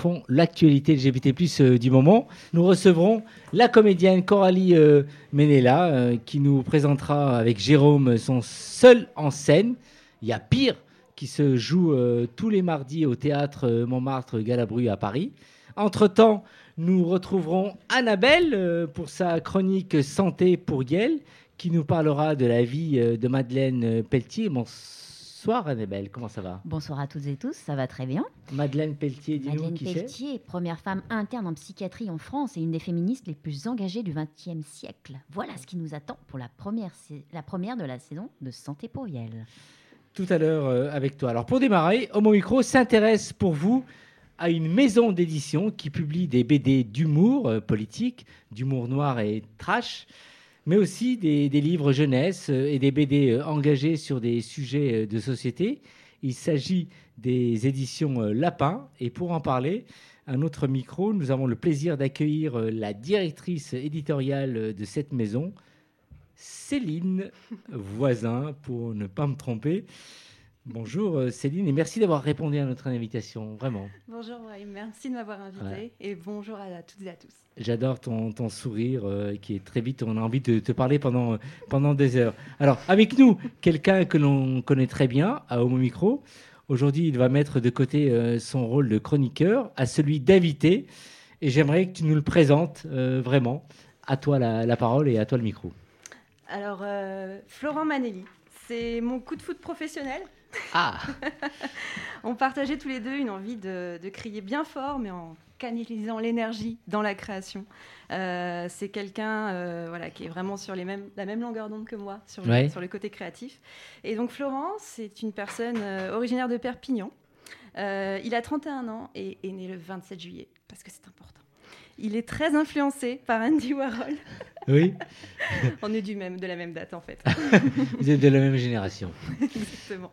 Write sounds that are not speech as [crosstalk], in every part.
Font l'actualité LGBT+, euh, du moment. Nous recevrons la comédienne Coralie euh, Menella euh, qui nous présentera avec Jérôme son seul en scène. Il y a pire qui se joue tous les mardis au théâtre Montmartre Galabru à Paris. Entre-temps, nous retrouverons Annabelle pour sa chronique Santé pour Yel qui nous parlera de la vie de Madeleine Pelletier. Bonsoir Annabelle, comment ça va? Bonsoir à toutes et tous, ça va très bien. Madeleine Pelletier, dis-nous qui Pelletier, première femme interne en psychiatrie en France et une des féministes les plus engagées du XXe siècle. Voilà ce qui nous attend pour la première, sa- la première de la saison de Santé pour Yel. tout à l'heure euh, avec toi. Alors pour démarrer, Homo Micro s'intéresse pour vous à une maison d'édition qui publie des BD d'humour euh, politique, d'humour noir et trash, mais aussi des, livres jeunesse euh, et des BD euh, engagés sur des sujets euh, de société. Il s'agit des éditions Lapin et pour en parler, un autre micro, nous avons le plaisir d'accueillir la directrice éditoriale de cette maison, Céline Voisin, pour ne pas me tromper. Bonjour euh, Céline et merci d'avoir répondu à notre invitation, vraiment. Bonjour, ouais, merci de m'avoir invité et bonjour à toutes et à tous. J'adore ton, ton sourire euh, qui est très vite, on a envie de te parler pendant, pendant des heures. Alors, avec nous, quelqu'un que l'on connaît très bien à Homo Micro. Aujourd'hui, il va mettre de côté euh, son rôle de chroniqueur à celui d'invité. Et j'aimerais que tu nous le présentes euh, vraiment. À toi la, la parole et à toi le micro. Alors, euh, Florent Manelli, c'est mon coup de foot professionnel. Ah [laughs] On partageait tous les deux une envie de, de crier bien fort, mais en canalisant l'énergie dans la création. Euh, c'est quelqu'un euh, voilà, qui est vraiment sur les mêmes, la même longueur d'onde que moi, sur le, Ouais. sur le côté créatif. Et donc, Florent, c'est une personne euh, originaire de Perpignan. Il a 31 ans et est né le 27 juillet, parce que c'est important. Il est très influencé par Andy Warhol. [laughs] Oui, [laughs] On est du même, de la même date en fait. [laughs] vous êtes de la même génération. [laughs] Exactement.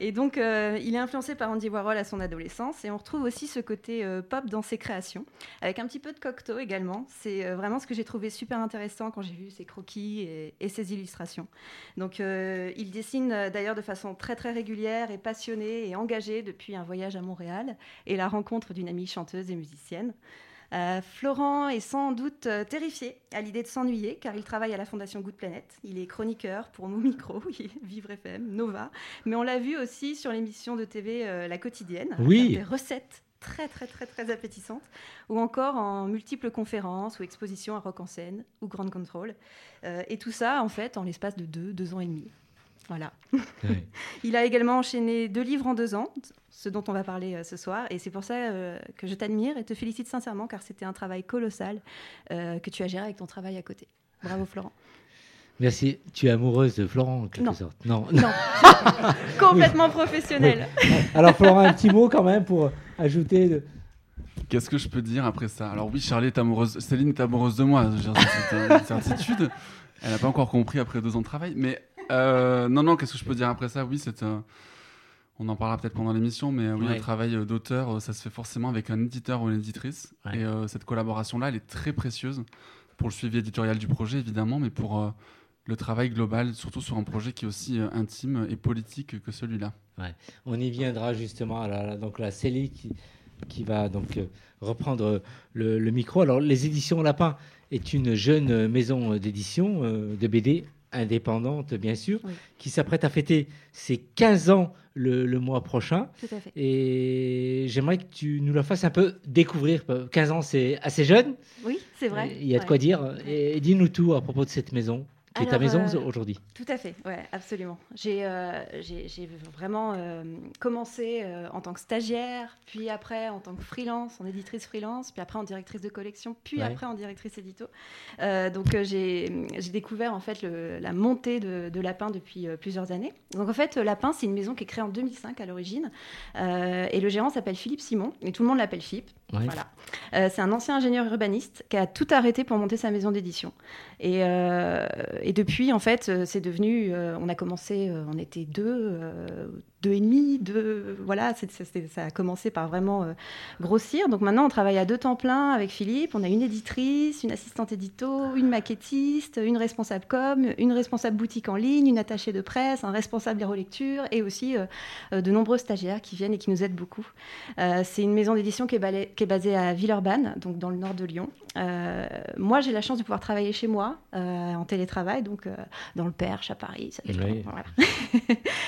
Et donc, euh, il est influencé par Andy Warhol à son adolescence. Et on retrouve aussi ce côté euh, pop dans ses créations, avec un petit peu de Cocteau également. C'est euh, vraiment ce que j'ai trouvé super intéressant quand j'ai vu ses croquis et, et ses illustrations. Donc, il dessine d'ailleurs de façon très très régulière et passionnée et engagée depuis un voyage à Montréal et la rencontre d'une amie chanteuse et musicienne. Euh, Florent est sans doute euh, terrifié à l'idée de s'ennuyer car il travaille à la Fondation Good Planet. Il est chroniqueur pour Mon Micro, [laughs] Vivre FM, Nova. Mais on l'a vu aussi sur l'émission de TV euh, La Quotidienne. Oui. Des recettes très très très très appétissantes. Ou encore en multiples conférences ou expositions à Rock en scène ou Grand Control. Euh, et tout ça en fait en l'espace de deux, deux ans et demi. Voilà. Ouais. [laughs] Il a également enchaîné deux livres en deux ans, ce dont on va parler euh, ce soir. Et c'est pour ça euh, que je t'admire et te félicite sincèrement, car c'était un travail colossal euh, que tu as géré avec ton travail à côté. Bravo Florent. Merci. Tu es amoureuse de Florent, en quelque Non. sorte. Non. Non, [laughs] complètement professionnel. Alors, Florent, un petit mot quand même pour ajouter. de- Qu'est-ce que je peux dire après ça? Alors oui, Charlie est amoureuse, Céline est amoureuse de moi, c'est une certitude. Elle n'a pas encore compris après deux ans de travail, mais euh, non, non, qu'est-ce que je peux dire après ça? Oui, c'est euh, on en parlera peut-être pendant l'émission, mais euh, oui, Ouais. le travail euh, d'auteur, ça se fait forcément avec un éditeur ou une éditrice, Ouais. et cette collaboration-là, elle est très précieuse pour le suivi éditorial du projet, évidemment, mais pour le travail global, surtout sur un projet qui est aussi intime et politique que celui-là. On y viendra justement. Alors, là, donc la Célie qui, qui va donc reprendre le, le micro. Alors, les éditions Lapin est une jeune maison d'édition de BD indépendante, bien sûr, Oui. qui s'apprête à fêter ses 15 ans le, le mois prochain. Tout à fait. Et j'aimerais que tu nous la fasses un peu découvrir. 15 ans, c'est assez jeune. Oui, c'est vrai. Il y a de quoi dire. Et, dis-nous tout à propos de cette maison, qui est ta Alors, maison euh, aujourd'hui. Tout à fait, ouais, absolument. J'ai euh, vraiment euh, commencé en tant que stagiaire, puis après en tant que freelance, en éditrice freelance, puis après en directrice de collection, puis Ouais. après en directrice édito. Donc j'ai découvert en fait le- la montée de, de Lapin depuis plusieurs années. Donc en fait, Lapin, c'est une maison qui est créée en 2005 à l'origine, et le gérant s'appelle Philippe Simon, et tout le monde l'appelle Philippe. Voilà. Euh, c'est un ancien ingénieur urbaniste qui a tout arrêté pour monter sa maison d'édition. Et, euh, depuis, en fait, euh, c'est devenu. on a commencé, on était deux, deux et demi, deux. Voilà, ça a commencé par vraiment grossir. Donc maintenant, on travaille à deux temps plein avec Philippe. On a une éditrice, une assistante édito, une maquettiste, une responsable com, une responsable boutique en ligne, une attachée de presse, un responsable des relectures et aussi de nombreux stagiaires qui viennent et qui nous aident beaucoup. c'est une maison d'édition qui, qui est basée à Villeurbanne, donc dans le nord de Lyon. Euh, moi, j'ai la chance de pouvoir travailler chez moi euh, en télétravail, donc euh, dans le Perche à Paris. Ça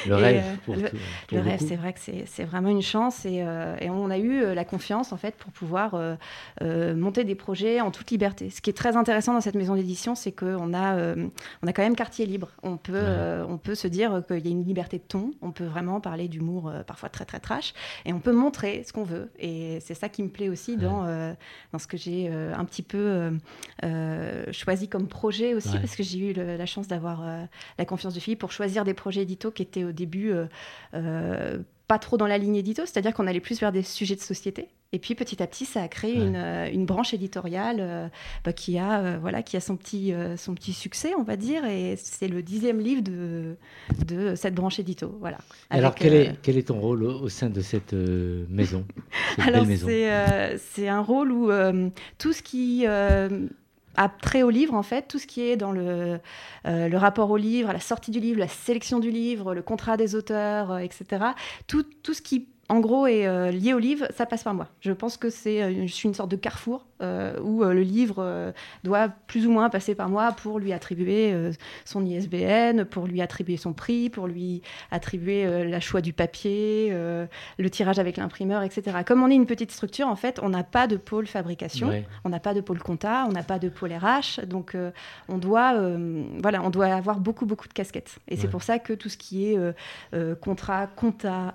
le rêve. le, rêve, c'est vrai que c'est vraiment une chance et, et, on a eu la confiance en fait pour pouvoir monter des projets en toute liberté. Ce qui est très intéressant dans cette maison d'édition, c'est qu'on a, on a quand même quartier libre. On peut, on peut se dire qu'il y a une liberté de ton. On peut vraiment parler d'humour parfois très très trash et on peut montrer ce qu'on veut. Et c'est ça qui me plaît aussi dans, dans ce que j'ai un petit peu euh, euh, choisi comme projet aussi, parce que j'ai eu la chance d'avoir euh, la confiance de Philippe pour choisir des projets édito qui étaient au début pas trop dans la ligne édito, c'est-à-dire qu'on allait plus vers des sujets de société. Et puis petit à petit, ça a créé une, une, branche éditoriale bah, qui a voilà qui a son petit son petit succès, on va dire, et c'est le dixième livre de de cette branche édito. Voilà. alors quel est quel est ton rôle au, sein de cette maison [laughs] Alors c'est c'est un rôle où tout ce qui trait au livre, en fait, tout ce qui est dans le, euh, le rapport au livre, la sortie du livre, la sélection du livre, le contrat des auteurs, euh, etc. Tout, tout ce qui en gros, est euh, lié au livre, ça passe par moi. Je pense que c'est, je suis une sorte de carrefour où le livre doit plus ou moins passer par moi pour lui attribuer son ISBN, pour lui attribuer son prix, pour lui attribuer la choix du papier, le tirage avec l'imprimeur, etc. Comme on est une petite structure, en fait, on n'a pas de pôle fabrication, on n'a pas de pôle compta, on n'a pas de pôle RH, donc on doit, voilà, on doit avoir beaucoup beaucoup de casquettes. Et c'est pour ça que tout ce qui est contrat, compta,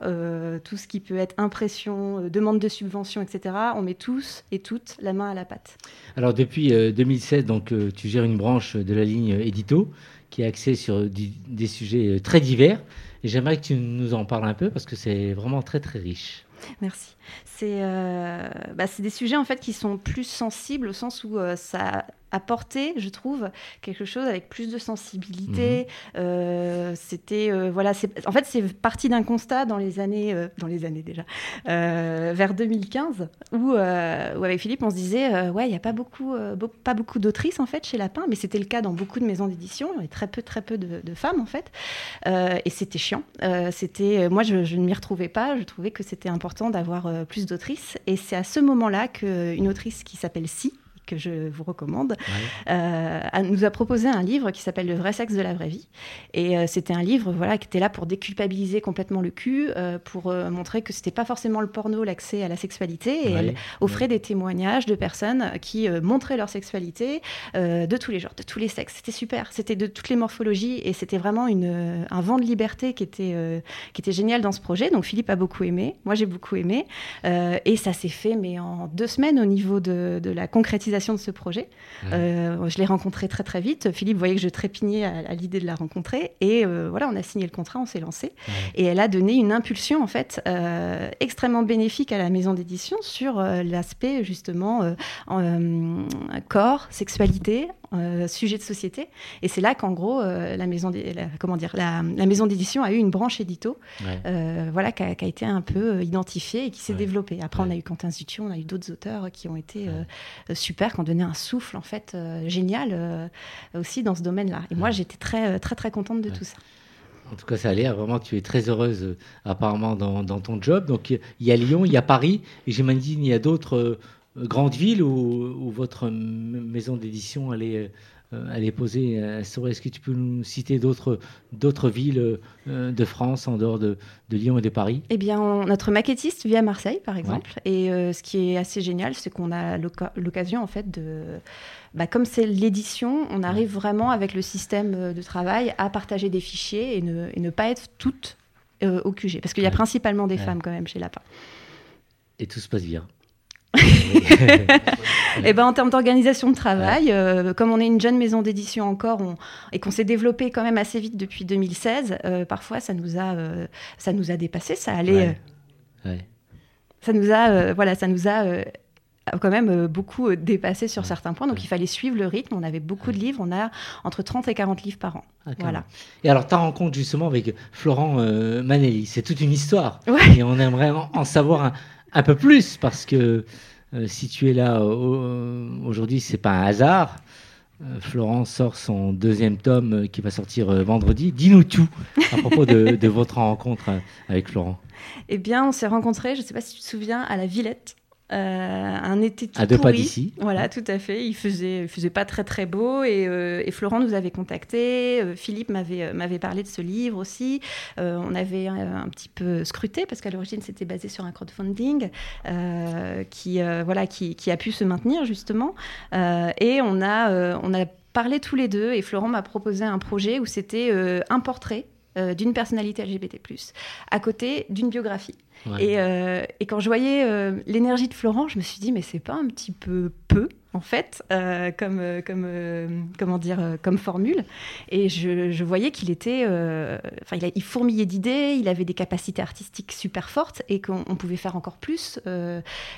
tout ce qui peut être impression, euh, demande de subvention, etc. On met tous et toutes la main à la pâte. Alors depuis 2016, euh, donc, euh, tu gères une branche de la ligne édito qui est axée sur des sujets très divers. Et j'aimerais que tu nous en parles un peu parce que c'est vraiment très très riche. Merci. C'est bah, des sujets en fait qui sont plus sensibles au sens où ça apporter, je trouve, quelque chose avec plus de sensibilité. Mhm. Euh, c'était euh, voilà, en fait c'est parti d'un constat dans les années, euh, dans les années déjà, vers 2015, où, où, avec Philippe on se disait ouais il n'y a pas beaucoup, pas beaucoup d'autrices en fait chez Lapin, mais c'était le cas dans beaucoup de maisons d'édition. Il y avait très peu très peu de, femmes en fait, et c'était chiant. c'était moi je, je ne m'y retrouvais pas. Je trouvais que c'était important d'avoir plus d'autrices, et c'est à ce moment-là qu'une autrice qui s'appelle Si que je vous recommande, euh, nous a proposé un livre qui s'appelle Le vrai sexe de la vraie vie. Et euh, c'était un livre voilà, qui était là pour déculpabiliser complètement le cul, euh, pour montrer que c'était pas forcément le porno, l'accès à la sexualité. Et elle offrait des témoignages de personnes qui montraient leur sexualité de tous les genres, de tous les sexes. C'était super. C'était de toutes les morphologies et c'était vraiment une, un vent de liberté qui était, qui était génial dans ce projet. Donc Philippe a beaucoup aimé, moi j'ai beaucoup aimé. et ça s'est fait, mais en deux semaines au niveau de, de la concrétisation de ce projet. Euh, je l'ai rencontré très très vite. Philippe voyait que je trépignais à, l'idée de la rencontrer. Et euh, voilà, on a signé le contrat, on s'est lancé. Et elle a donné une impulsion en fait euh, extrêmement bénéfique à la maison d'édition sur l'aspect justement corps, sexualité, euh, sujet de société. Et c'est là qu'en gros, euh, la maison, comment dire, la, maison d'édition a eu une branche édito, euh, voilà, qui a, été un peu identifiée et qui s'est développée. Après, on a eu Quentin Zutu, on a eu d'autres auteurs qui ont été super, qui ont donné un souffle en fait génial aussi dans ce domaine-là. Et moi, j'étais très, très, très contente de tout ça. En tout cas, ça a l'air vraiment que tu es très heureuse apparemment dans, dans, ton job. Donc, il y a Lyon, il y a Paris, et j'imagine il y a d'autres grande ville où, votre maison d'édition allait, euh, poser Est-ce que tu peux nous citer d'autres, d'autres villes euh, de France en dehors de, Lyon et de Paris? Eh bien, notre maquettiste vit à Marseille, par exemple. Et euh, ce qui est assez génial, c'est qu'on a l'occasion, en fait, de... Bah, comme c'est l'édition, on arrive vraiment avec le système de travail à partager des fichiers et ne, et ne pas être toutes au QG. Parce qu'il y a principalement des femmes quand même chez Lapin. Et tout se passe bien et ben, en termes d'organisation de travail, euh, comme on est une jeune maison d'édition encore et qu'on s'est développé quand même assez vite depuis 2016, euh, parfois ça nous a, euh, ça nous a dépassé, ça allait, ça nous a, voilà, ça nous a quand même euh, beaucoup euh, dépassé sur certains points. Donc il fallait suivre le rythme. On avait beaucoup de livres. On a entre 30 et 40 livres par an. Ah, voilà. Et alors, ta rencontre justement avec Florent euh, Manelli, c'est toute une histoire. Ouais. Et on aimerait en, en savoir un, un peu plus parce que euh, si tu es là euh, aujourd'hui, c'est pas un hasard. Euh, Florent sort son deuxième tome qui va sortir vendredi. Dis-nous tout à propos de, [laughs] de votre rencontre avec Florent. Eh bien, on s'est rencontrés, je ne sais pas si tu te souviens, à la Villette. Euh, un été tout À deux pas pourri. d'ici. Voilà, tout à fait. Il faisait, il faisait pas très très beau et, euh, et Florent nous avait contactés. euh, Philippe m'avait m'avait parlé de ce livre aussi. On avait un petit peu scruté parce qu'à l'origine c'était basé sur un crowdfunding qui voilà qui, qui a pu se maintenir justement. Et on a on a parlé tous les deux et Florent m'a proposé un projet où c'était un portrait euh, d'une personnalité LGBT+, à côté d'une biographie. Ouais. Et, euh, et quand je voyais euh, l'énergie de Florent, je me suis dit, mais c'est pas un petit peu peu, en fait, euh, comme, euh, comme, euh, comment dire, comme formule. Et je, je voyais qu'il était. euh, Enfin, il, a- il fourmillait d'idées, il avait des capacités artistiques super fortes et qu'on on pouvait faire encore plus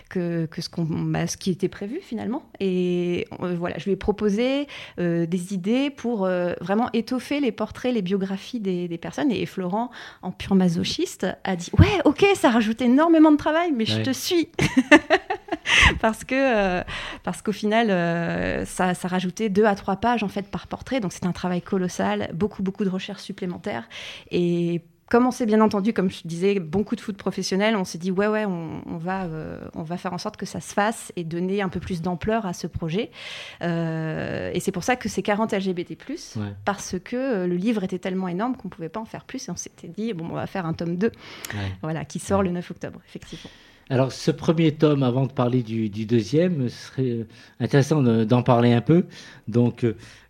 que, que ce, qu'on, bah, ce qui était prévu finalement. Et voilà, je lui ai proposé des idées pour vraiment étoffer les portraits, les biographies des, des personnes. Et Florent, en pur masochiste, a dit Ouais, ok, ça rajoute énormément de travail, mais je te suis. [laughs] parce que parce qu'au final, euh, ça, ça rajoutait deux à trois pages en fait par portrait. Donc c'est un travail colossal, beaucoup beaucoup de recherches supplémentaires. Et comme on sait bien entendu, comme je disais, bon coup de foot professionnel, on s'est dit ouais ouais, on, on va euh, on va faire en sorte que ça se fasse et donner un peu plus d'ampleur à ce projet. Euh, et c'est pour ça que c'est 40 LGBT+, Ouais. parce que le livre était tellement énorme qu'on pouvait pas en faire plus. Et on s'était dit bon, on va faire un tome 2, Ouais. voilà, qui sort le 9 octobre, effectivement. Alors, ce premier tome, avant de parler du, du deuxième, ce serait intéressant de- d'en parler un peu. Donc,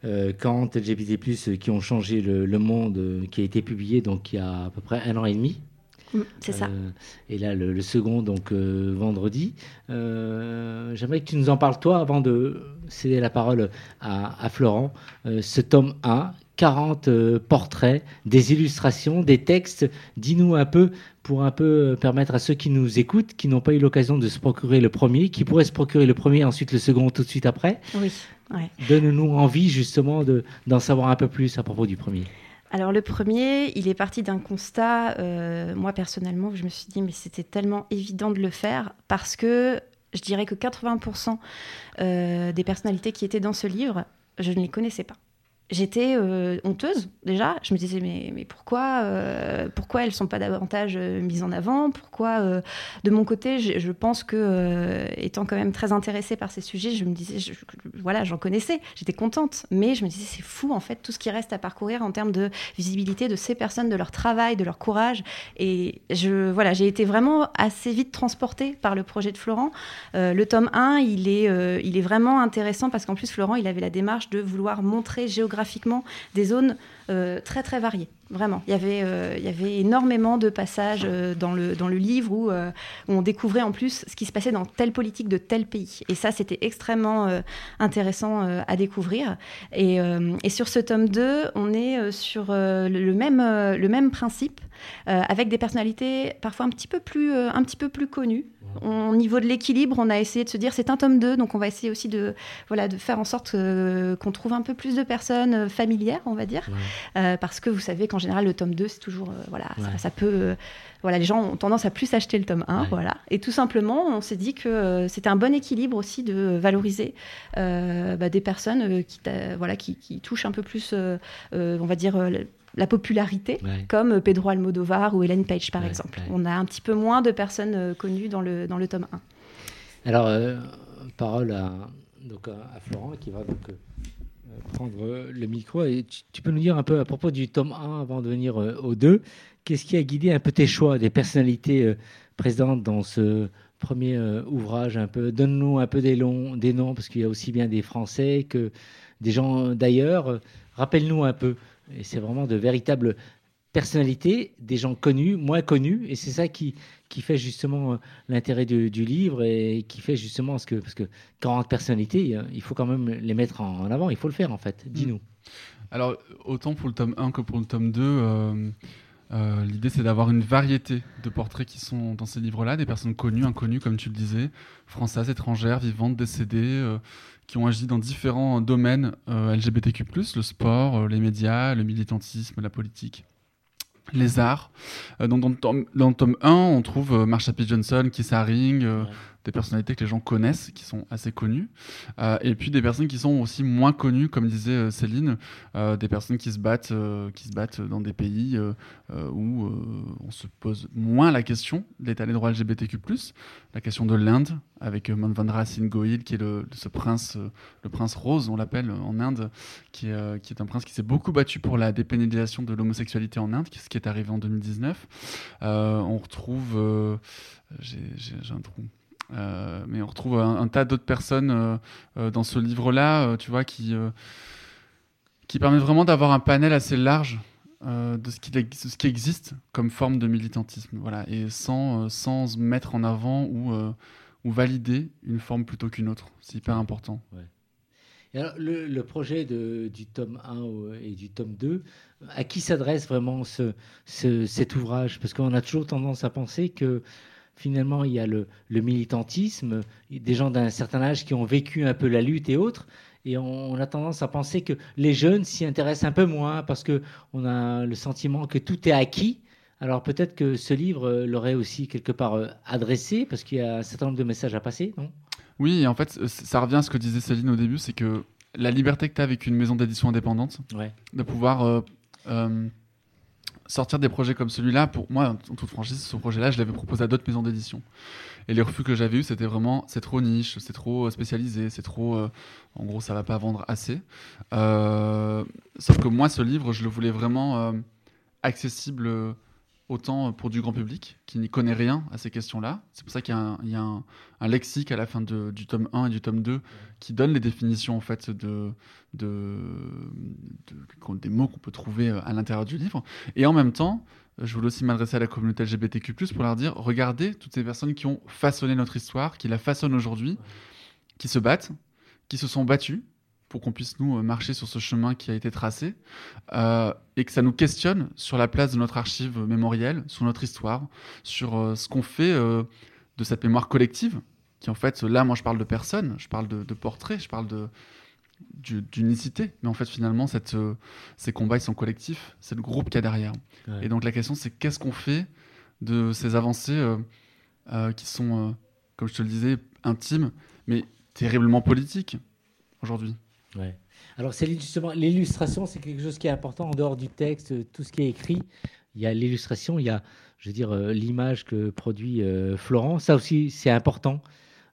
euh, 40 LGBT+, euh, qui ont changé le, le monde, euh, qui a été publié donc il y a à peu près un an et demi. Mm, c'est ça. Euh, et là, le, le second, donc euh, vendredi. J'aimerais que tu nous en parles, toi, avant de céder la parole à, à Florent. Ce tome 1, 40 euh, portraits, des illustrations, des textes. Dis-nous un peu, pour un peu euh, permettre à ceux qui nous écoutent, qui n'ont pas eu l'occasion de se procurer le premier, qui pourraient se procurer le premier, ensuite le second, tout de suite après. Oui. Ouais. Donne-nous envie, justement, de- d'en savoir un peu plus à propos du premier. Alors le premier, il est parti d'un constat, euh, moi personnellement, je me suis dit mais c'était tellement évident de le faire parce que je dirais que 80% euh, des personnalités qui étaient dans ce livre, je ne les connaissais pas. J'étais euh, honteuse déjà. Je me disais mais, mais pourquoi euh, pourquoi elles sont pas davantage euh, mises en avant? Pourquoi euh, de mon côté je, pense que étant quand même très intéressée par ces sujets, je me disais voilà j'en connaissais, j'étais contente, mais je me disais c'est fou en fait tout ce qui reste à parcourir en termes de visibilité de ces personnes, de leur travail, de leur courage. Et je voilà j'ai été vraiment assez vite transportée par le projet de Florent. Le tome 1, il est, il est vraiment intéressant parce qu'en plus, Florent, il avait la démarche de vouloir montrer géographiquement des zones euh, très, très variées. Vraiment. Il y avait, euh, il y avait énormément de passages euh, dans, le, dans le livre où, euh, où on découvrait en plus ce qui se passait dans telle politique de tel pays. Et ça, c'était extrêmement intéressant à découvrir. Et, et sur ce tome 2, on est sur le, même, le même principe, avec des personnalités parfois un petit peu plus, un petit peu plus connues. On- Au niveau de l'équilibre, on a essayé de se dire c'est un tome 2, donc on va essayer aussi de, voilà, de faire en sorte qu'on trouve un peu plus de personnes familières, on va dire. Ouais. Parce que vous savez qu'en général, le tome 2, c'est toujours. euh, voilà, Ouais. ça, ça peut. euh, voilà, les gens ont tendance à plus acheter le tome 1. Ouais. Voilà. Et tout simplement, on s'est dit que euh, c'était un bon équilibre aussi de valoriser bah, des personnes qui, voilà, qui, qui touchent un peu plus, on va dire, la- la popularité Ouais. comme Pedro Almodovar ou Ellen Page par exemple. On a un petit peu moins de personnes connues dans le, dans le tome 1. Alors, parole à, donc à, Florent qui va donc prendre euh, le micro. Tu, peux nous dire un peu à propos du tome 1 avant de venir euh, au 2, qu'est-ce qui a guidé un peu tes choix des personnalités euh, présentes dans ce premier ouvrage un peu? Donne-nous un peu des, des noms, parce qu'il y a aussi bien des Français que des gens d'ailleurs. Rappelle-nous un peu. Et c'est vraiment de véritables personnalités, des gens connus, moins connus, et c'est ça qui, qui fait justement euh, l'intérêt du, du livre et qui fait justement ce que parce que 40 personnalités, il faut quand même les mettre en, en avant, il faut le faire en fait. Dis-nous. Alors, autant pour le tome 1 que pour le tome 2, euh, Euh, L'idée, c'est d'avoir une variété de portraits qui sont dans ces livres-là, des personnes connues, inconnues, comme tu le disais, françaises, étrangères, vivantes, décédées, euh, qui ont agi dans différents domaines euh, LGBTQ+, le sport, les médias, le militantisme, la politique les arts. Euh, dans, tome- dans le tome 1, on trouve euh, Marsha P. Johnson, Keith Haring, euh, Ouais. Des personnalités que les gens connaissent, qui sont assez connues. Euh, et puis des personnes qui sont aussi moins connues, comme disait euh, Céline, euh, des personnes qui se battent, qui se battent dans des pays où on se pose moins la question d'état des droits LGBTQ+, la question de l'Inde, avec Manvendra Singh Goyal, qui est le, ce prince, le prince rose, on l'appelle en Inde, qui est, qui est un prince qui s'est beaucoup battu pour la dépénalisation de l'homosexualité en Inde, ce qui est arrivé en 2019. Euh, on retrouve... j'ai un trou. Euh, mais on retrouve un, tas d'autres personnes euh, euh, dans ce livre-là, tu vois, qui, qui permet vraiment d'avoir un panel assez large de, ce qui, existe comme forme de militantisme, voilà, et sans, sans mettre en avant ou, ou valider une forme plutôt qu'une autre. C'est hyper important. Le, projet du tome 1 au- et du tome 2, à qui s'adresse vraiment ce, ce- cet ouvrage? Parce qu'on a toujours tendance à penser que finalement, il y a le, le militantisme, des gens d'un certain âge qui ont vécu un peu la lutte et autres. Et on, on a tendance à penser que les jeunes s'y intéressent un peu moins parce qu'on a le sentiment que tout est acquis. Alors peut-être que ce livre euh, l'aurait aussi quelque part euh, adressé parce qu'il y a un certain nombre de messages à passer, non? Oui, et en fait, ça revient à ce que disait Céline au début, c'est que la liberté que tu as avec une maison d'édition indépendante, Ouais. de pouvoir euh, euh, sortir des projets comme celui-là, pour moi, en toute franchise, ce projet-là, je l'avais proposé à d'autres maisons d'édition. Et les refus que j'avais eus, c'était vraiment, c'est trop niche, c'est trop euh, spécialisé, c'est trop, euh, en gros, ça va pas vendre assez. Euh, sauf que moi, ce livre, je le voulais vraiment accessible autant pour du grand public qui n'y connaît rien à ces questions-là. C'est pour ça qu'il y a, un, il y a un- un lexique à la fin de- du tome 1 et du tome 2 qui donne les définitions en fait de, de, de- des mots qu'on peut trouver euh, à l'intérieur du livre. Et en même temps, je voulais aussi m'adresser à la communauté LGBTQ+, pour leur dire, regardez toutes ces personnes qui ont façonné notre histoire, qui la façonnent aujourd'hui, qui se battent, qui se sont battues pour qu'on puisse nous marcher sur ce chemin qui a été tracé, euh, et que ça nous questionne sur la place de notre archive mémorielle, sur notre histoire, sur euh, ce qu'on fait euh, de cette mémoire collective, qui en fait, là, moi je parle de personnes, je parle de, de portraits, je parle de d'unicité, mais en fait finalement cette, ces combats ils sont collectifs, c'est le groupe qu'il y a derrière. Ouais. Et donc la question c'est qu'est-ce qu'on fait de ces avancées qui sont, comme je te le disais, intimes, mais terriblement politiques aujourd'hui? Ouais. Alors, Céline, justement, l'illustration, c'est quelque chose qui est important en dehors du texte, euh, tout ce qui est écrit. Il y a l'illustration, il y a, je veux dire, euh, l'image que produit euh, Florent. Ça aussi, c'est important,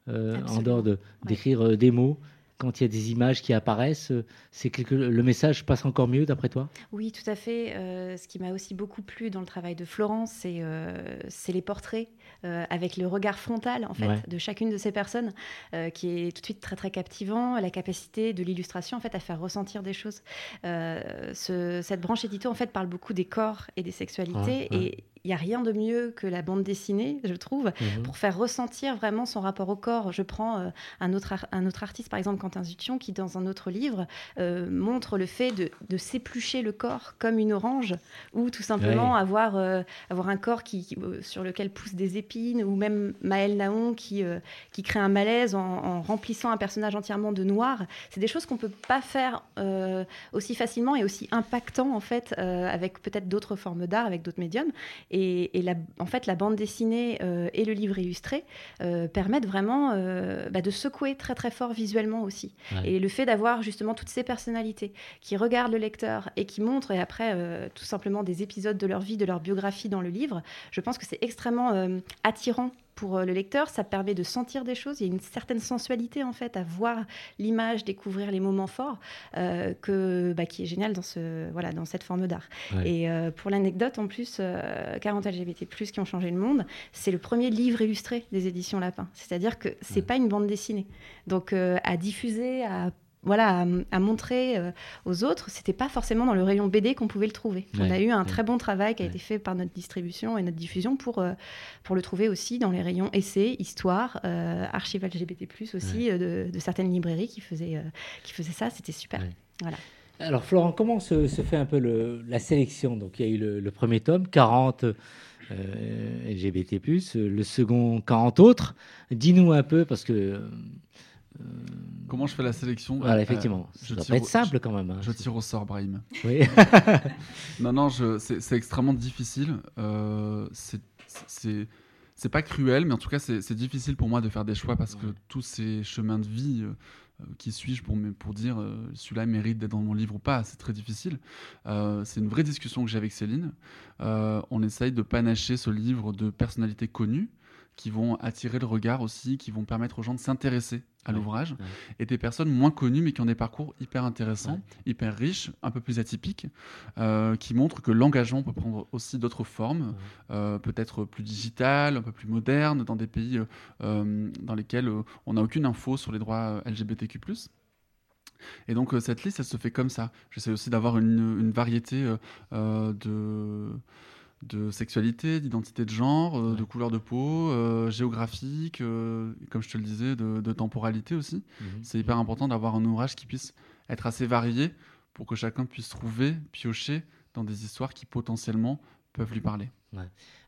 euh, en dehors de- d'écrire des mots. Quand il y a des images qui apparaissent, c'est quelque, le message passe encore mieux, d'après toi? Oui, tout à fait. Euh, ce qui m'a aussi beaucoup plu dans le travail de Florence, c'est euh, c'est les portraits euh, avec le regard frontal en fait Ouais. de chacune de ces personnes, euh, qui est tout de suite très très captivant. La capacité de l'illustration en fait à faire ressentir des choses. Euh, ce- cette branche édito en fait parle beaucoup des corps et des sexualités Ouais, ouais. et il n'y a rien de mieux que la bande dessinée, je trouve, pour faire ressentir vraiment son rapport au corps. Je prends euh, un, autre un autre artiste, par exemple Quentin Zution, qui dans un autre livre euh, montre le fait de, de s'éplucher le corps comme une orange, ou tout simplement avoir, euh, avoir un corps qui, qui- sur lequel poussent des épines, ou même Maël Naon qui, euh, qui crée un malaise en, en remplissant un personnage entièrement de noir. C'est des choses qu'on peut pas faire euh, aussi facilement et aussi impactant en fait euh, avec peut-être d'autres formes d'art, avec d'autres médiums. Et, et la, en fait, la bande dessinée et le livre illustré permettent vraiment bah, de secouer très très fort visuellement aussi. Ouais. Et le fait d'avoir justement toutes ces personnalités qui regardent le lecteur et qui montrent, et après tout simplement des épisodes de leur vie, de leur biographie dans le livre, je pense que c'est extrêmement euh, attirant pour euh, le lecteur, ça permet de sentir des choses. Il y a une certaine sensualité en fait à voir l'image, découvrir les moments forts, euh, que, bah, qui est génial dans, ce, voilà, dans cette forme d'art. Ouais. Et euh, pour l'anecdote, en plus, euh, 40 LGBT+, qui ont changé le monde, c'est le premier livre illustré des éditions Lapin. C'est-à-dire que c'est Ouais. pas une bande dessinée. Donc à diffuser, à voilà, à, à montrer euh, aux autres, c'était pas forcément dans le rayon BD qu'on pouvait le trouver. On a eu un ouais. très bon travail qui a Ouais. été fait par notre distribution et notre diffusion pour, euh, pour le trouver aussi dans les rayons essais, histoire, euh, archives LGBT+, aussi, euh, de, de certaines librairies qui faisaient, euh, qui faisaient ça. C'était super. Ouais. Voilà. Alors Florent, comment se, se fait un peu le- la sélection? Donc il y a eu le, le premier tome, 40 euh, LGBT+, le second 40 autres. Dis-nous un peu, parce que... euh, Comment je fais la sélection voilà, Euh, effectivement, je ça doit pas être au- simple quand même. hein. Je tire au sort, Brahim. Oui. [laughs] [laughs] Non, non, c'est extrêmement difficile. Euh, c'est- pas cruel, mais en tout cas, c'est difficile pour moi de faire des choix parce que tous ces chemins de vie, euh, euh, qui suis-je pour, pour dire euh, celui-là mérite d'être dans mon livre ou pas C'est très difficile. Euh, c'est une vraie discussion que j'ai avec Céline. Euh, on essaye de panacher ce livre de personnalités connues qui vont attirer le regard aussi, qui vont permettre aux gens de s'intéresser à Ouais, l'ouvrage, ouais. et des personnes moins connues mais qui ont des parcours hyper intéressants, Ouais. hyper riches, un peu plus atypiques, euh, qui montrent que l'engagement peut prendre aussi d'autres formes, euh, peut-être plus digitales, un peu plus modernes, dans des pays euh, dans lesquels on n'a aucune info sur les droits LGBTQ+. Et donc cette liste, elle se fait comme ça. J'essaie aussi d'avoir une, une variété de, de sexualité, d'identité de genre, euh, Ouais. de couleur de peau, euh, géographique, euh, comme je te le disais, de, de temporalité aussi. Mhm. C'est hyper important d'avoir un ouvrage qui puisse être assez varié pour que chacun puisse trouver, piocher dans des histoires qui potentiellement peuvent lui parler.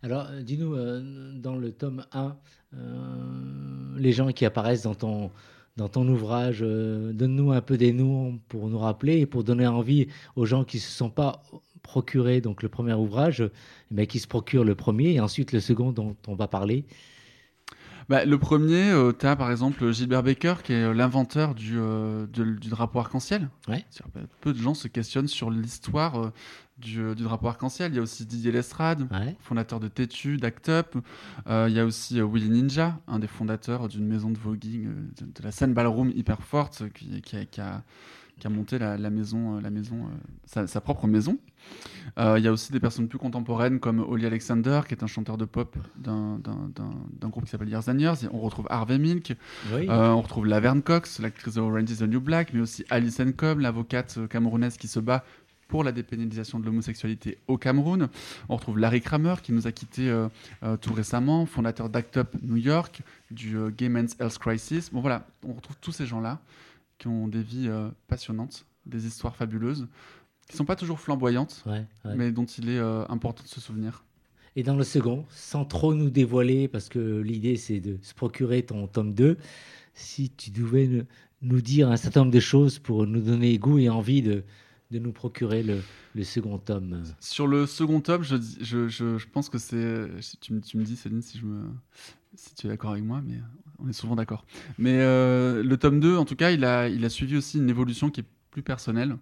Alors, dis-nous, euh, dans le tome 1, euh, les gens qui apparaissent dans ton, dans ton ouvrage, euh, donne-nous un peu des noms pour nous rappeler et pour donner envie aux gens qui ne se sont pas procurés donc le premier ouvrage, mais qui se procurent le premier et ensuite le second dont on va parler. Bah, le premier, tu as par exemple Gilbert Baker, qui est euh, l'inventeur du, euh, du drapeau arc-en-ciel. Ouais. Bah, Peu de gens se questionnent sur l'histoire euh, du, euh, du drapeau arc-en-ciel. Il y a aussi Didier Lestrade, Ouais. fondateur de Tétu, d'Act Up. Euh, il y a aussi euh, Willy Ninja, un des fondateurs d'une maison de voguing, euh, de, de la scène ballroom hyper forte, euh, qui, qui a, qui a- qui a monté la, la maison, euh, la maison euh, sa, sa propre maison. Euh, il y a aussi des personnes plus contemporaines comme Oli Alexander, qui est un chanteur de pop d'un groupe qui s'appelle Years and Years. On retrouve Harvey Milk, Oui. euh, on retrouve Laverne Cox, l'actrice de Orange is the New Black, mais aussi Alice Cobb, l'avocate euh, camerounaise qui se bat pour la dépénalisation de l'homosexualité au Cameroun. On retrouve Larry Kramer qui nous a quittés euh, euh, tout récemment, fondateur d'Act Up New York, du euh, Gay Men's Health Crisis. Bon voilà, on retrouve tous ces gens-là qui ont des vies euh, passionnantes, des histoires fabuleuses, qui sont pas toujours flamboyantes, Ouais, ouais. mais dont il est euh, important de se souvenir. Et dans le second, sans trop nous dévoiler, parce que l'idée c'est de se procurer ton tome 2, si tu devais ne- nous dire un certain nombre de choses pour nous donner goût et envie de, de nous procurer le, le second tome. Sur le second tome, je, je, je, je pense que c'est. Tu, me- tu me dis, Céline, si, je me, si tu es d'accord avec moi, mais on est souvent d'accord. Mais euh, le tome 2, en tout cas, il a, il a suivi aussi une évolution qui est plus personnelle,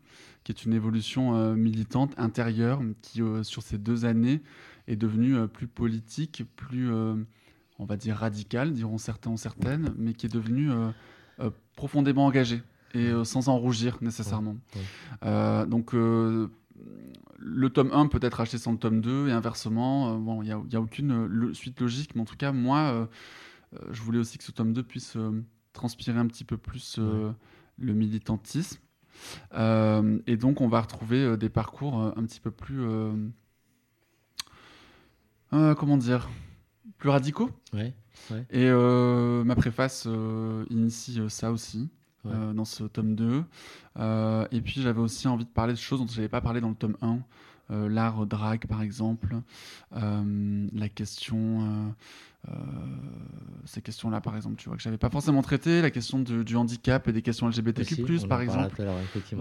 qui est une évolution euh, militante, intérieure, qui, euh, sur ces deux années, est devenue plus politique, plus, on va dire, radicale, diront certains ou certaines, mais qui est devenue profondément engagée et sans en rougir nécessairement. Donc, le tome 1 peut être acheté sans le tome 2 et inversement. Euh, bon, il n'y a, a aucune euh, suite logique, mais en tout cas, moi, euh, je voulais aussi que ce tome 2 puisse euh, transpirer un petit peu plus euh, le militantisme. Euh, et donc, on va retrouver euh, des parcours euh, un petit peu plus. euh, euh, comment dire Plus radicaux. Ouais, Et euh, ma préface euh, initie euh, ça aussi. Ouais. euh, dans ce tome 2. Euh, et puis j'avais aussi envie de parler de choses dont je n'avais pas parlé dans le tome 1. euh, L'art drag, par exemple. Euh, la question. Euh, ces questions-là, par exemple, tu vois, que j'avais pas forcément traité. La question de- du handicap et des questions LGBTQ, Aussi, par exemple.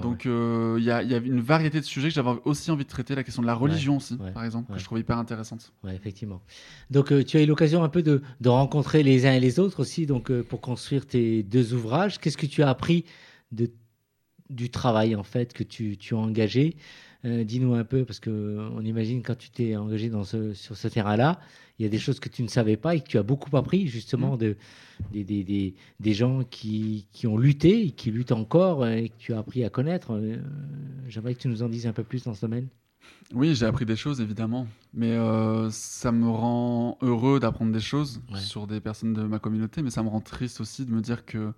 Donc euh, il y, a, il y a une variété de sujets que j'avais aussi envie de traiter. La question de la religion aussi, ouais, par exemple, ouais. que je trouvais hyper intéressante. Ouais, effectivement. Donc, euh, tu as eu l'occasion un peu de, de rencontrer les uns et les autres aussi, donc euh, pour construire tes deux ouvrages. Qu'est-ce que tu as appris de, du travail en fait que tu, tu as engagé? Dis-nous un peu, parce que euh, on imagine quand tu t'es engagé dans ce, sur ce terrain-là, il y a des choses que tu ne savais pas et que tu as beaucoup appris justement de, des, des, des, des gens qui, qui ont lutté et qui luttent encore et que tu as appris à connaître. Euh, J'aimerais que tu nous en dises un peu plus dans ce domaine. Oui, j'ai appris des choses, évidemment. Mais euh, ça me rend heureux d'apprendre des choses Ouais. sur des personnes de ma communauté, mais ça me rend triste aussi de me dire que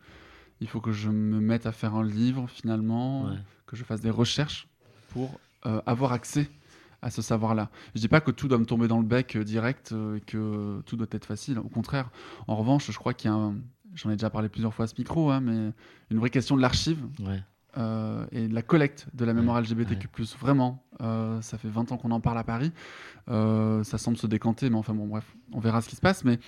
il faut que je me mette à faire un livre, finalement, Ouais. que je fasse des recherches pour euh, avoir accès à ce savoir-là. Je dis pas que tout doit me tomber dans le bec euh, direct euh, et que tout doit être facile. Au contraire. En revanche, je crois qu'il y a un... J'en ai déjà parlé plusieurs fois à ce micro, hein, mais une vraie question de l'archive Ouais. euh, et de la collecte de la mémoire LGBTQ+. Vraiment, euh, ça fait 20 ans qu'on en parle à Paris. Euh, ça semble se décanter, mais enfin bon, bref, on verra ce qui se passe. Mais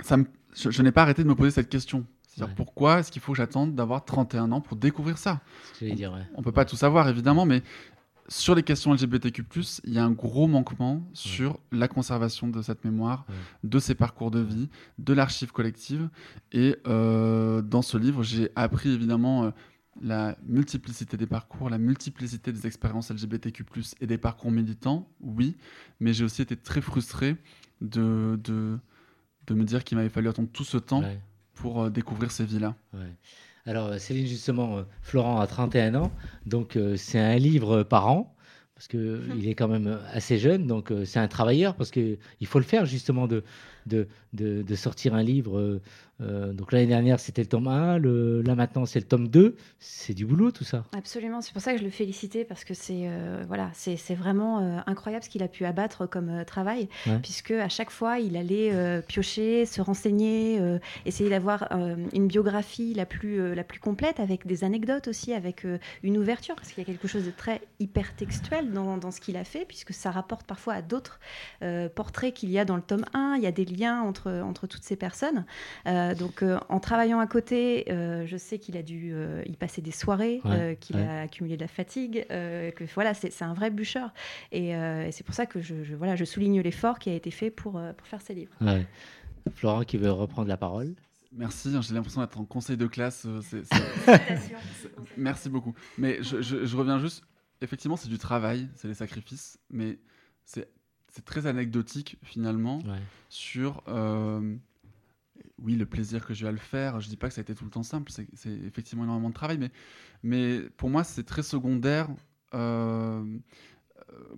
ça me- je, je n'ai pas arrêté de me poser cette question. C'est-à-dire Ouais. pourquoi est-ce qu'il faut que j'attende d'avoir 31 ans pour découvrir ça? J'allais dire, ouais. On peut pas tout savoir, évidemment, mais sur les questions LGBTQ+, il y a un gros manquement sur la conservation de cette mémoire, Ouais. de ces parcours de vie, de l'archive collective. Et euh, dans ce livre, j'ai appris évidemment euh, la multiplicité des parcours, la multiplicité des expériences LGBTQ+, et des parcours militants, oui, mais j'ai aussi été très frustré de, de, de me dire qu'il m'avait fallu attendre tout ce temps Ouais. pour euh, découvrir ces vies-là. Alors, euh, Céline, justement, euh, Florent a 31 ans, donc euh, c'est un livre par an, parce qu'il est quand même assez jeune, donc c'est un travailleur, parce qu'il faut le faire, justement, de, de, de, de sortir un livre. euh, euh, donc l'année dernière, c'était le tome 1, le, là maintenant, c'est le tome 2. C'est du boulot, tout ça. Absolument, c'est pour ça que je le félicitais parce que c'est euh, voilà, c'est vraiment euh, incroyable ce qu'il a pu abattre comme travail, Ouais. puisque à chaque fois il allait piocher, se renseigner, essayer d'avoir une biographie la plus la plus complète avec des anecdotes aussi, avec une ouverture, parce qu'il y a quelque chose de très hypertextuel dans, dans ce qu'il a fait, puisque ça rapporte parfois à d'autres portraits qu'il y a dans le tome 1. Il y a des liens entre entre toutes ces personnes. Euh, donc euh, en travaillant à côté, euh, je sais qu'il a dû euh, y passer des soirées, Ouais, euh, qu'il ouais. a accumulé de la fatigue, euh, que voilà, c'est un vrai bûcheur. Et, euh, et c'est pour ça que je, je- voilà, je souligne l'effort qui a été fait pour, euh, pour faire ces livres. Ouais. Florent qui veut reprendre la parole. Merci, hein, j'ai l'impression d'être en conseil de classe. [laughs] Merci beaucoup. Mais je, je- je reviens juste. Effectivement, c'est du travail, c'est des sacrifices, mais c'est c'est très anecdotique finalement Ouais. sur. euh, oui, le plaisir que j'ai eu à le faire. Je dis pas que ça a été tout le temps simple, c'est c'est effectivement énormément de travail, mais, mais pour moi, c'est très secondaire euh,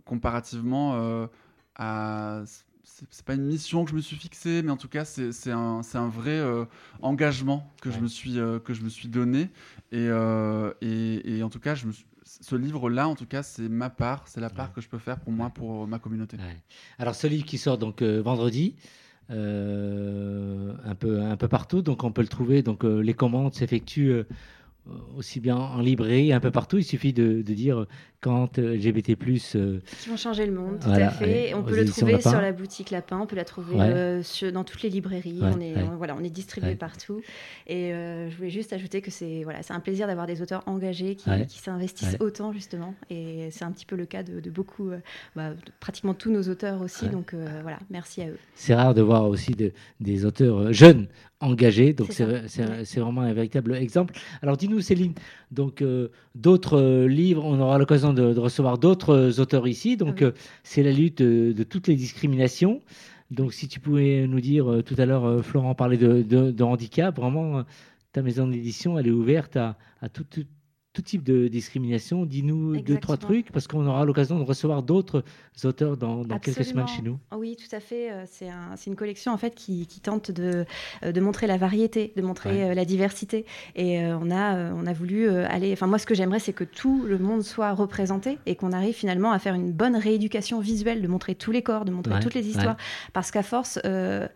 comparativement euh, à. C'est c'est pas une mission que je me suis fixée, mais en tout cas, c'est c'est un, c'est un vrai euh, engagement que, je me suis, euh, que je me suis donné. Et, euh, et, et en tout cas, je me suis- ce livre-là, en tout cas, c'est ma part, c'est la part Ouais. que je peux faire pour moi, pour ma communauté. Ouais. Alors, ce livre qui sort donc euh, vendredi, euh, un, peu, un peu partout, donc on peut le trouver. Donc, euh, les commandes s'effectuent euh, aussi bien en librairie, un peu partout. Il suffit de, de dire euh, quand euh, LGBT+. euh, Qui vont changer le monde, tout Voilà, à fait. ouais, on peut le trouver Lapin. sur la boutique Lapin, on peut la trouver Ouais. euh, sur- dans toutes les librairies. Ouais, on, est, on- voilà, on est distribué partout. Et euh, je voulais juste ajouter que c'est voilà, un plaisir d'avoir des auteurs engagés qui, s'investissent autant, justement. Et c'est un petit peu le cas de, de beaucoup, euh, bah, de pratiquement tous nos auteurs aussi. Donc euh, voilà, merci à eux. C'est rare de voir aussi de- des auteurs euh, jeunes engagés, donc C'est vraiment un véritable exemple. Alors dis-nous Céline, donc euh, d'autres euh, livres, on aura l'occasion de, de recevoir d'autres euh, auteurs ici, donc Oui. euh, c'est la lutte de toutes les discriminations. Donc si tu pouvais nous dire, tout à l'heure Florent parlait de, handicap, vraiment ta maison d'édition elle est ouverte à, à tout, tout- tout type de discrimination. Dis-nous deux, trois trucs, parce qu'on aura l'occasion de recevoir d'autres auteurs dans, dans quelques semaines chez nous. Oui, tout à fait. euh, C'est un- c'est une collection en fait qui, qui tente de, euh, de montrer la variété, de montrer Ouais. euh, la diversité. Et on a on a voulu aller. Enfin, moi, ce que j'aimerais, c'est que tout le monde soit représenté et qu'on arrive finalement à faire une bonne rééducation visuelle, de montrer tous les corps, de montrer Ouais, toutes les ouais. histoires. Parce qu'à force, euh,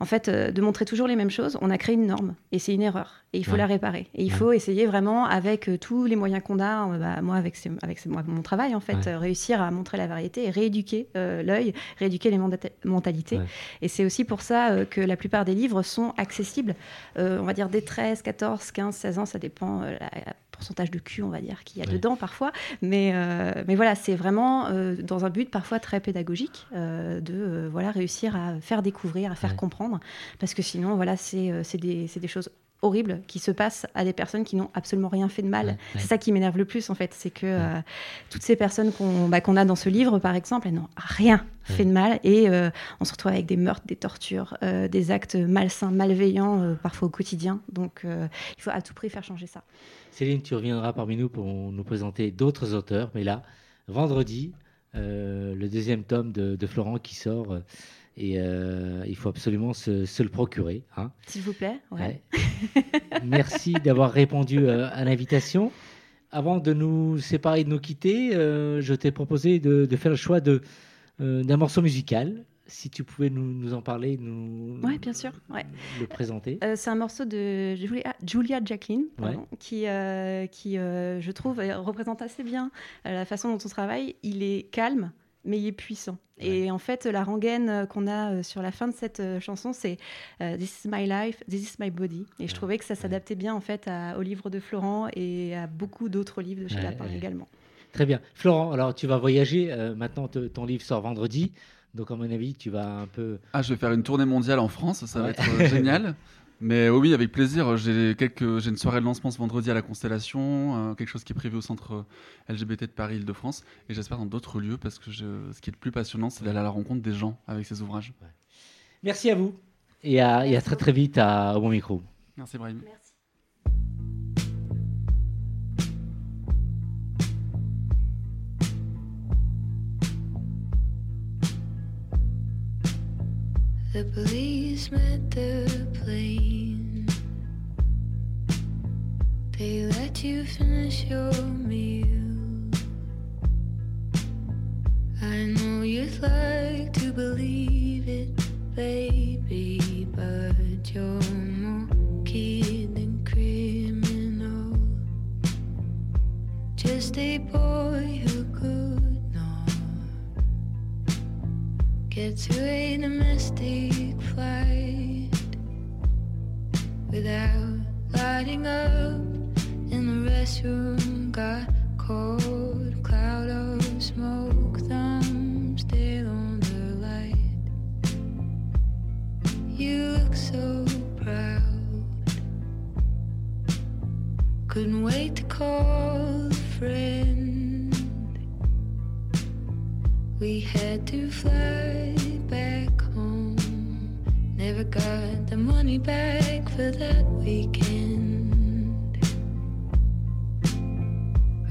en fait, de montrer toujours les mêmes choses, on a créé une norme et c'est une erreur. Et il faut la réparer. Et il faut essayer vraiment avec tous les moyens qu'on a, euh, bah, moi avec, ces- avec ces- moi, mon travail en fait, Ouais. euh, réussir à montrer la variété et rééduquer euh, l'œil, rééduquer les mentalités. Ouais. Et c'est aussi pour ça euh, que la plupart des livres sont accessibles, on va dire dès 13, 14, 15, 16 ans, ça dépend la, la pourcentage de cul, on va dire, qu'il y a Ouais. dedans parfois. Mais, euh, mais voilà, c'est vraiment euh, dans un but parfois très pédagogique euh, de voilà, réussir à faire découvrir, à faire Ouais. comprendre. Parce que sinon, voilà, c'est c'est des, c'est des choses horribles qui se passent à des personnes qui n'ont absolument rien fait de mal. Ouais, ouais. C'est ça qui m'énerve le plus, en fait. C'est que euh, toutes ces personnes qu'on bah, qu'on a dans ce livre, par exemple, elles n'ont rien fait de mal. Et euh, on se retrouve avec des meurtres, des tortures, euh, des actes malsains, malveillants, parfois au quotidien. Donc, il faut à tout prix faire changer ça. Céline, tu reviendras parmi nous pour nous présenter d'autres auteurs. Mais là, vendredi, le deuxième tome de, de Florent qui sort. Et euh, il faut absolument se, se le procurer. hein. S'il vous plaît. Ouais. Ouais. [laughs] Merci d'avoir répondu euh, à l'invitation. Avant de nous séparer, de nous quitter, euh, je t'ai proposé de, de faire le choix d'un morceau musical. si tu pouvais nous, nous en parler, nous Ouais, bien sûr, ouais. le présenter. C'est un morceau de Julia, Julia Jacqueline, pardon, qui, qui je trouve, représente assez bien la façon dont on travaille. Il est calme, mais il est puissant. Et en fait, la rengaine euh, qu'on a euh, sur la fin de cette euh, chanson, c'est euh, This is my life, this is my body. Et je trouvais que ça s'adaptait bien en fait à- au livre de Florent et à beaucoup d'autres livres de chez Ouais, Lapin ouais. également. Très bien. Florent, alors tu vas voyager. euh, maintenant, te- ton livre sort vendredi. Donc, à mon avis, tu vas un peu. Ah, je vais faire une tournée mondiale en France, ça va être génial. [laughs] Mais oui, avec plaisir. J'ai quelques, j'ai une soirée de lancement ce vendredi à la Constellation, euh, quelque chose qui est prévu au centre LGBT de Paris, Île-de-France, et j'espère dans d'autres lieux parce que je- ce qui est le plus passionnant, c'est d'aller à la rencontre des gens avec ces ouvrages. Merci à vous. Et à, et à très très vite à, au bon micro. Merci Brahim. Merci. The police met the plane. They let you finish your meal. I know you'd like to believe it, baby, but you're more kid than criminal. Just a boy who get to a domestic flight without lighting up in the restroom. Got cold cloud of smoke, thumb still on the light. You look so proud. Couldn't wait to call a friend. We had to fly back home. Never got the money back for that weekend.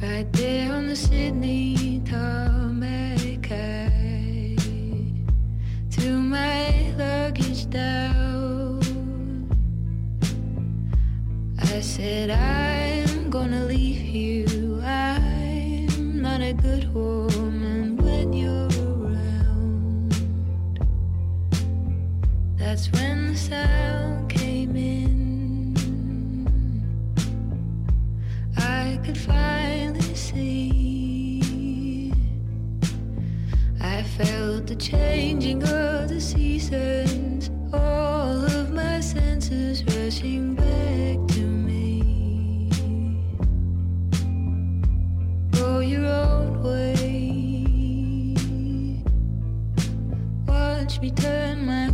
Right there on the Sydney tarmac, I threw my luggage down. I said, I'm gonna leave you. That's when the sound came in. I could finally see. I felt the changing of the seasons, all of my senses rushing back to me. Go your own way. Watch me turn my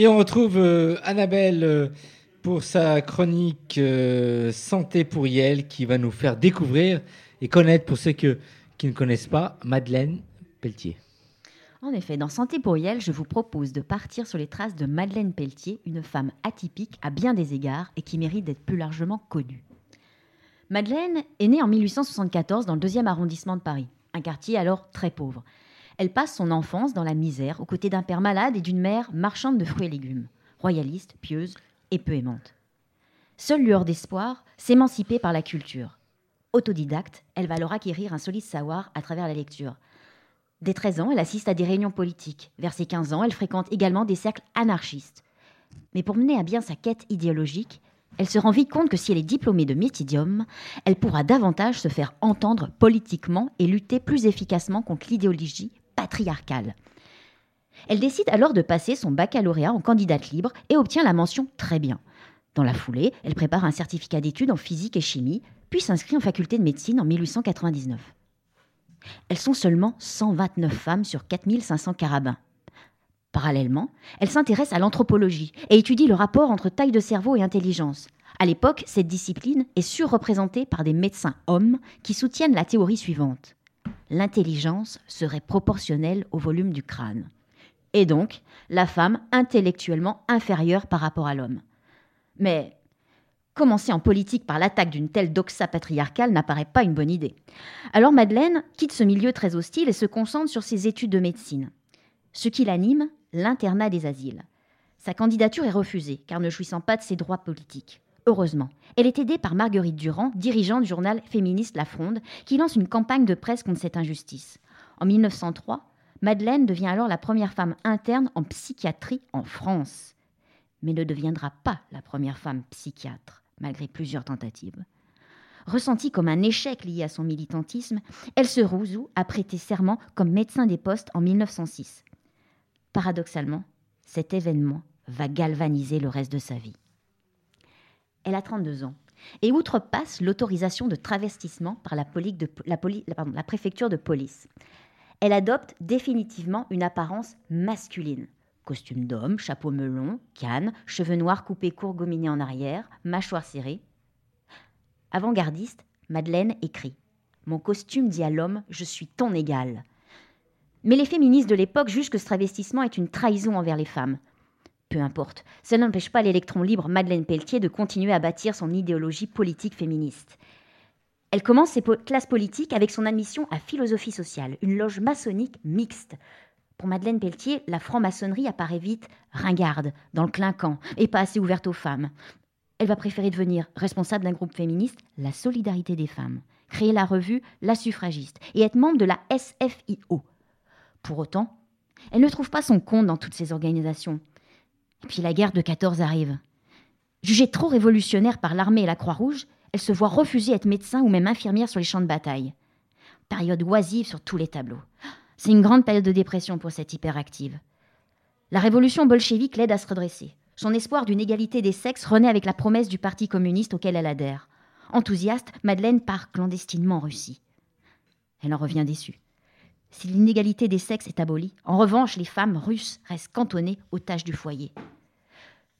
Et on retrouve euh, Annabelle euh, pour sa chronique euh, Santé pour Yel qui va nous faire découvrir et connaître, pour ceux qui ne connaissent pas, Madeleine Pelletier. En effet, dans Santé pour Yel, je vous propose de partir sur les traces de Madeleine Pelletier, une femme atypique à bien des égards et qui mérite d'être plus largement connue. Madeleine est née en 1874 dans le deuxième arrondissement de Paris, un quartier alors très pauvre. Elle passe son enfance dans la misère aux côtés d'un père malade et d'une mère marchande de fruits et légumes, royaliste, pieuse et peu aimante. Seule lueur d'espoir, s'émanciper par la culture. Autodidacte, elle va alors acquérir un solide savoir à travers la lecture. Dès 13 ans, elle assiste à des réunions politiques. Vers ses 15 ans, elle fréquente également des cercles anarchistes. Mais pour mener à bien sa quête idéologique, elle se rend vite compte que si elle est diplômée de métidium, elle pourra davantage se faire entendre politiquement et lutter plus efficacement contre l'idéologie patriarcale. Elle décide alors de passer son baccalauréat en candidate libre et obtient la mention très bien. Dans la foulée, elle prépare un certificat d'études en physique et chimie, puis s'inscrit en faculté de médecine en 1899. Elles sont seulement 129 femmes sur 4500 carabins. Parallèlement, elle s'intéresse à l'anthropologie et étudie le rapport entre taille de cerveau et intelligence. À l'époque, cette discipline est surreprésentée par des médecins hommes qui soutiennent la théorie suivante. L'intelligence serait proportionnelle au volume du crâne. Et donc, la femme intellectuellement inférieure par rapport à l'homme. Mais commencer en politique par l'attaque d'une telle doxa patriarcale n'apparaît pas une bonne idée? Alors Madeleine quitte ce milieu très hostile et se concentre sur ses études de médecine. Ce qui l'anime, l'internat des asiles. Sa candidature est refusée, car ne jouissant pas de ses droits politiques. Heureusement, elle est aidée par Marguerite Durand, dirigeante du journal féministe La Fronde, qui lance une campagne de presse contre cette injustice. En 1903, Madeleine devient alors la première femme interne en psychiatrie en France, mais ne deviendra pas la première femme psychiatre, malgré plusieurs tentatives. Ressentie comme un échec lié à son militantisme, elle se résout à prêter serment comme médecin des postes en 1906. Paradoxalement, cet événement va galvaniser le reste de sa vie. Elle a 32 ans et outrepasse l'autorisation de travestissement par la, préfecture de police. Elle adopte définitivement une apparence masculine. Costume d'homme, chapeau melon, canne, cheveux noirs coupés courts gominés en arrière, mâchoire serrée. Avant-gardiste, Madeleine écrit Mon costume dit à l'homme Je suis ton égal. Mais les féministes de l'époque jugent que ce travestissement est une trahison envers les femmes. Peu importe, cela n'empêche pas l'électron libre Madeleine Pelletier de continuer à bâtir son idéologie politique féministe. Elle commence ses classes politiques avec son admission à Philosophie sociale, une loge maçonnique mixte. Pour Madeleine Pelletier, la franc-maçonnerie apparaît vite ringarde, dans le clinquant, et pas assez ouverte aux femmes. Elle va préférer devenir responsable d'un groupe féministe, la Solidarité des femmes, créer la revue La Suffragiste et être membre de la SFIO. Pour autant, elle ne trouve pas son compte dans toutes ces organisations. Et puis la guerre de 14 arrive. Jugée trop révolutionnaire par l'armée et la Croix-Rouge, elle se voit refuser être médecin ou même infirmière sur les champs de bataille. Période oisive sur tous les tableaux. C'est une grande période de dépression pour cette hyperactive. La révolution bolchevique l'aide à se redresser. Son espoir d'une égalité des sexes renaît avec la promesse du Parti communiste auquel elle adhère. Enthousiaste, Madeleine part clandestinement en Russie. Elle en revient déçue. Si l'inégalité des sexes est abolie, en revanche, les femmes russes restent cantonnées aux tâches du foyer.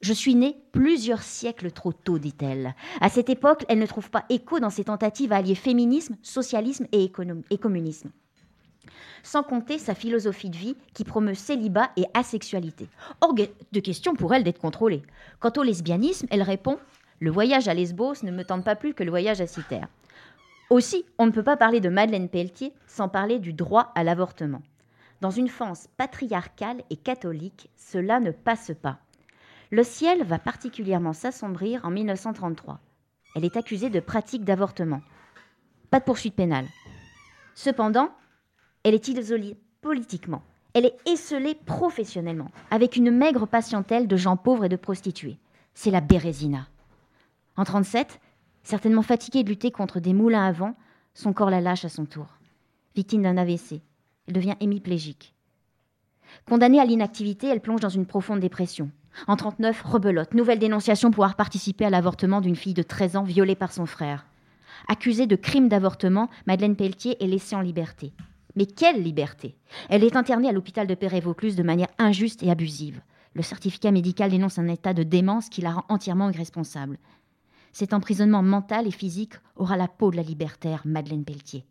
Je suis née plusieurs siècles trop tôt, dit-elle. À cette époque, elle ne trouve pas écho dans ses tentatives à allier féminisme, socialisme et, et communisme. Sans compter sa philosophie de vie qui promeut célibat et asexualité. Hors de question pour elle d'être contrôlée. Quant au lesbianisme, elle répond Le voyage à Lesbos ne me tente pas plus que le voyage à Citerre. Aussi, on ne peut pas parler de Madeleine Pelletier sans parler du droit à l'avortement. Dans une France patriarcale et catholique, cela ne passe pas. Le ciel va particulièrement s'assombrir en 1933. Elle est accusée de pratique d'avortement. Pas de poursuite pénale. Cependant, elle est isolée politiquement. Elle est esselée professionnellement, avec une maigre patientèle de gens pauvres et de prostituées. C'est la Bérésina. En 37, certainement fatiguée de lutter contre des moulins à vent, son corps la lâche à son tour. Victime d'un AVC, elle devient hémiplégique. Condamnée à l'inactivité, elle plonge dans une profonde dépression. En 39, rebelote, nouvelle dénonciation pour avoir participé à l'avortement d'une fille de 13 ans violée par son frère. Accusée de crime d'avortement, Madeleine Pelletier est laissée en liberté. Mais quelle liberté? Elle est internée à l'hôpital de Péré-Vaucluse de manière injuste et abusive. Le certificat médical dénonce un état de démence qui la rend entièrement irresponsable. Cet emprisonnement mental et physique aura la peau de la libertaire Madeleine Pelletier.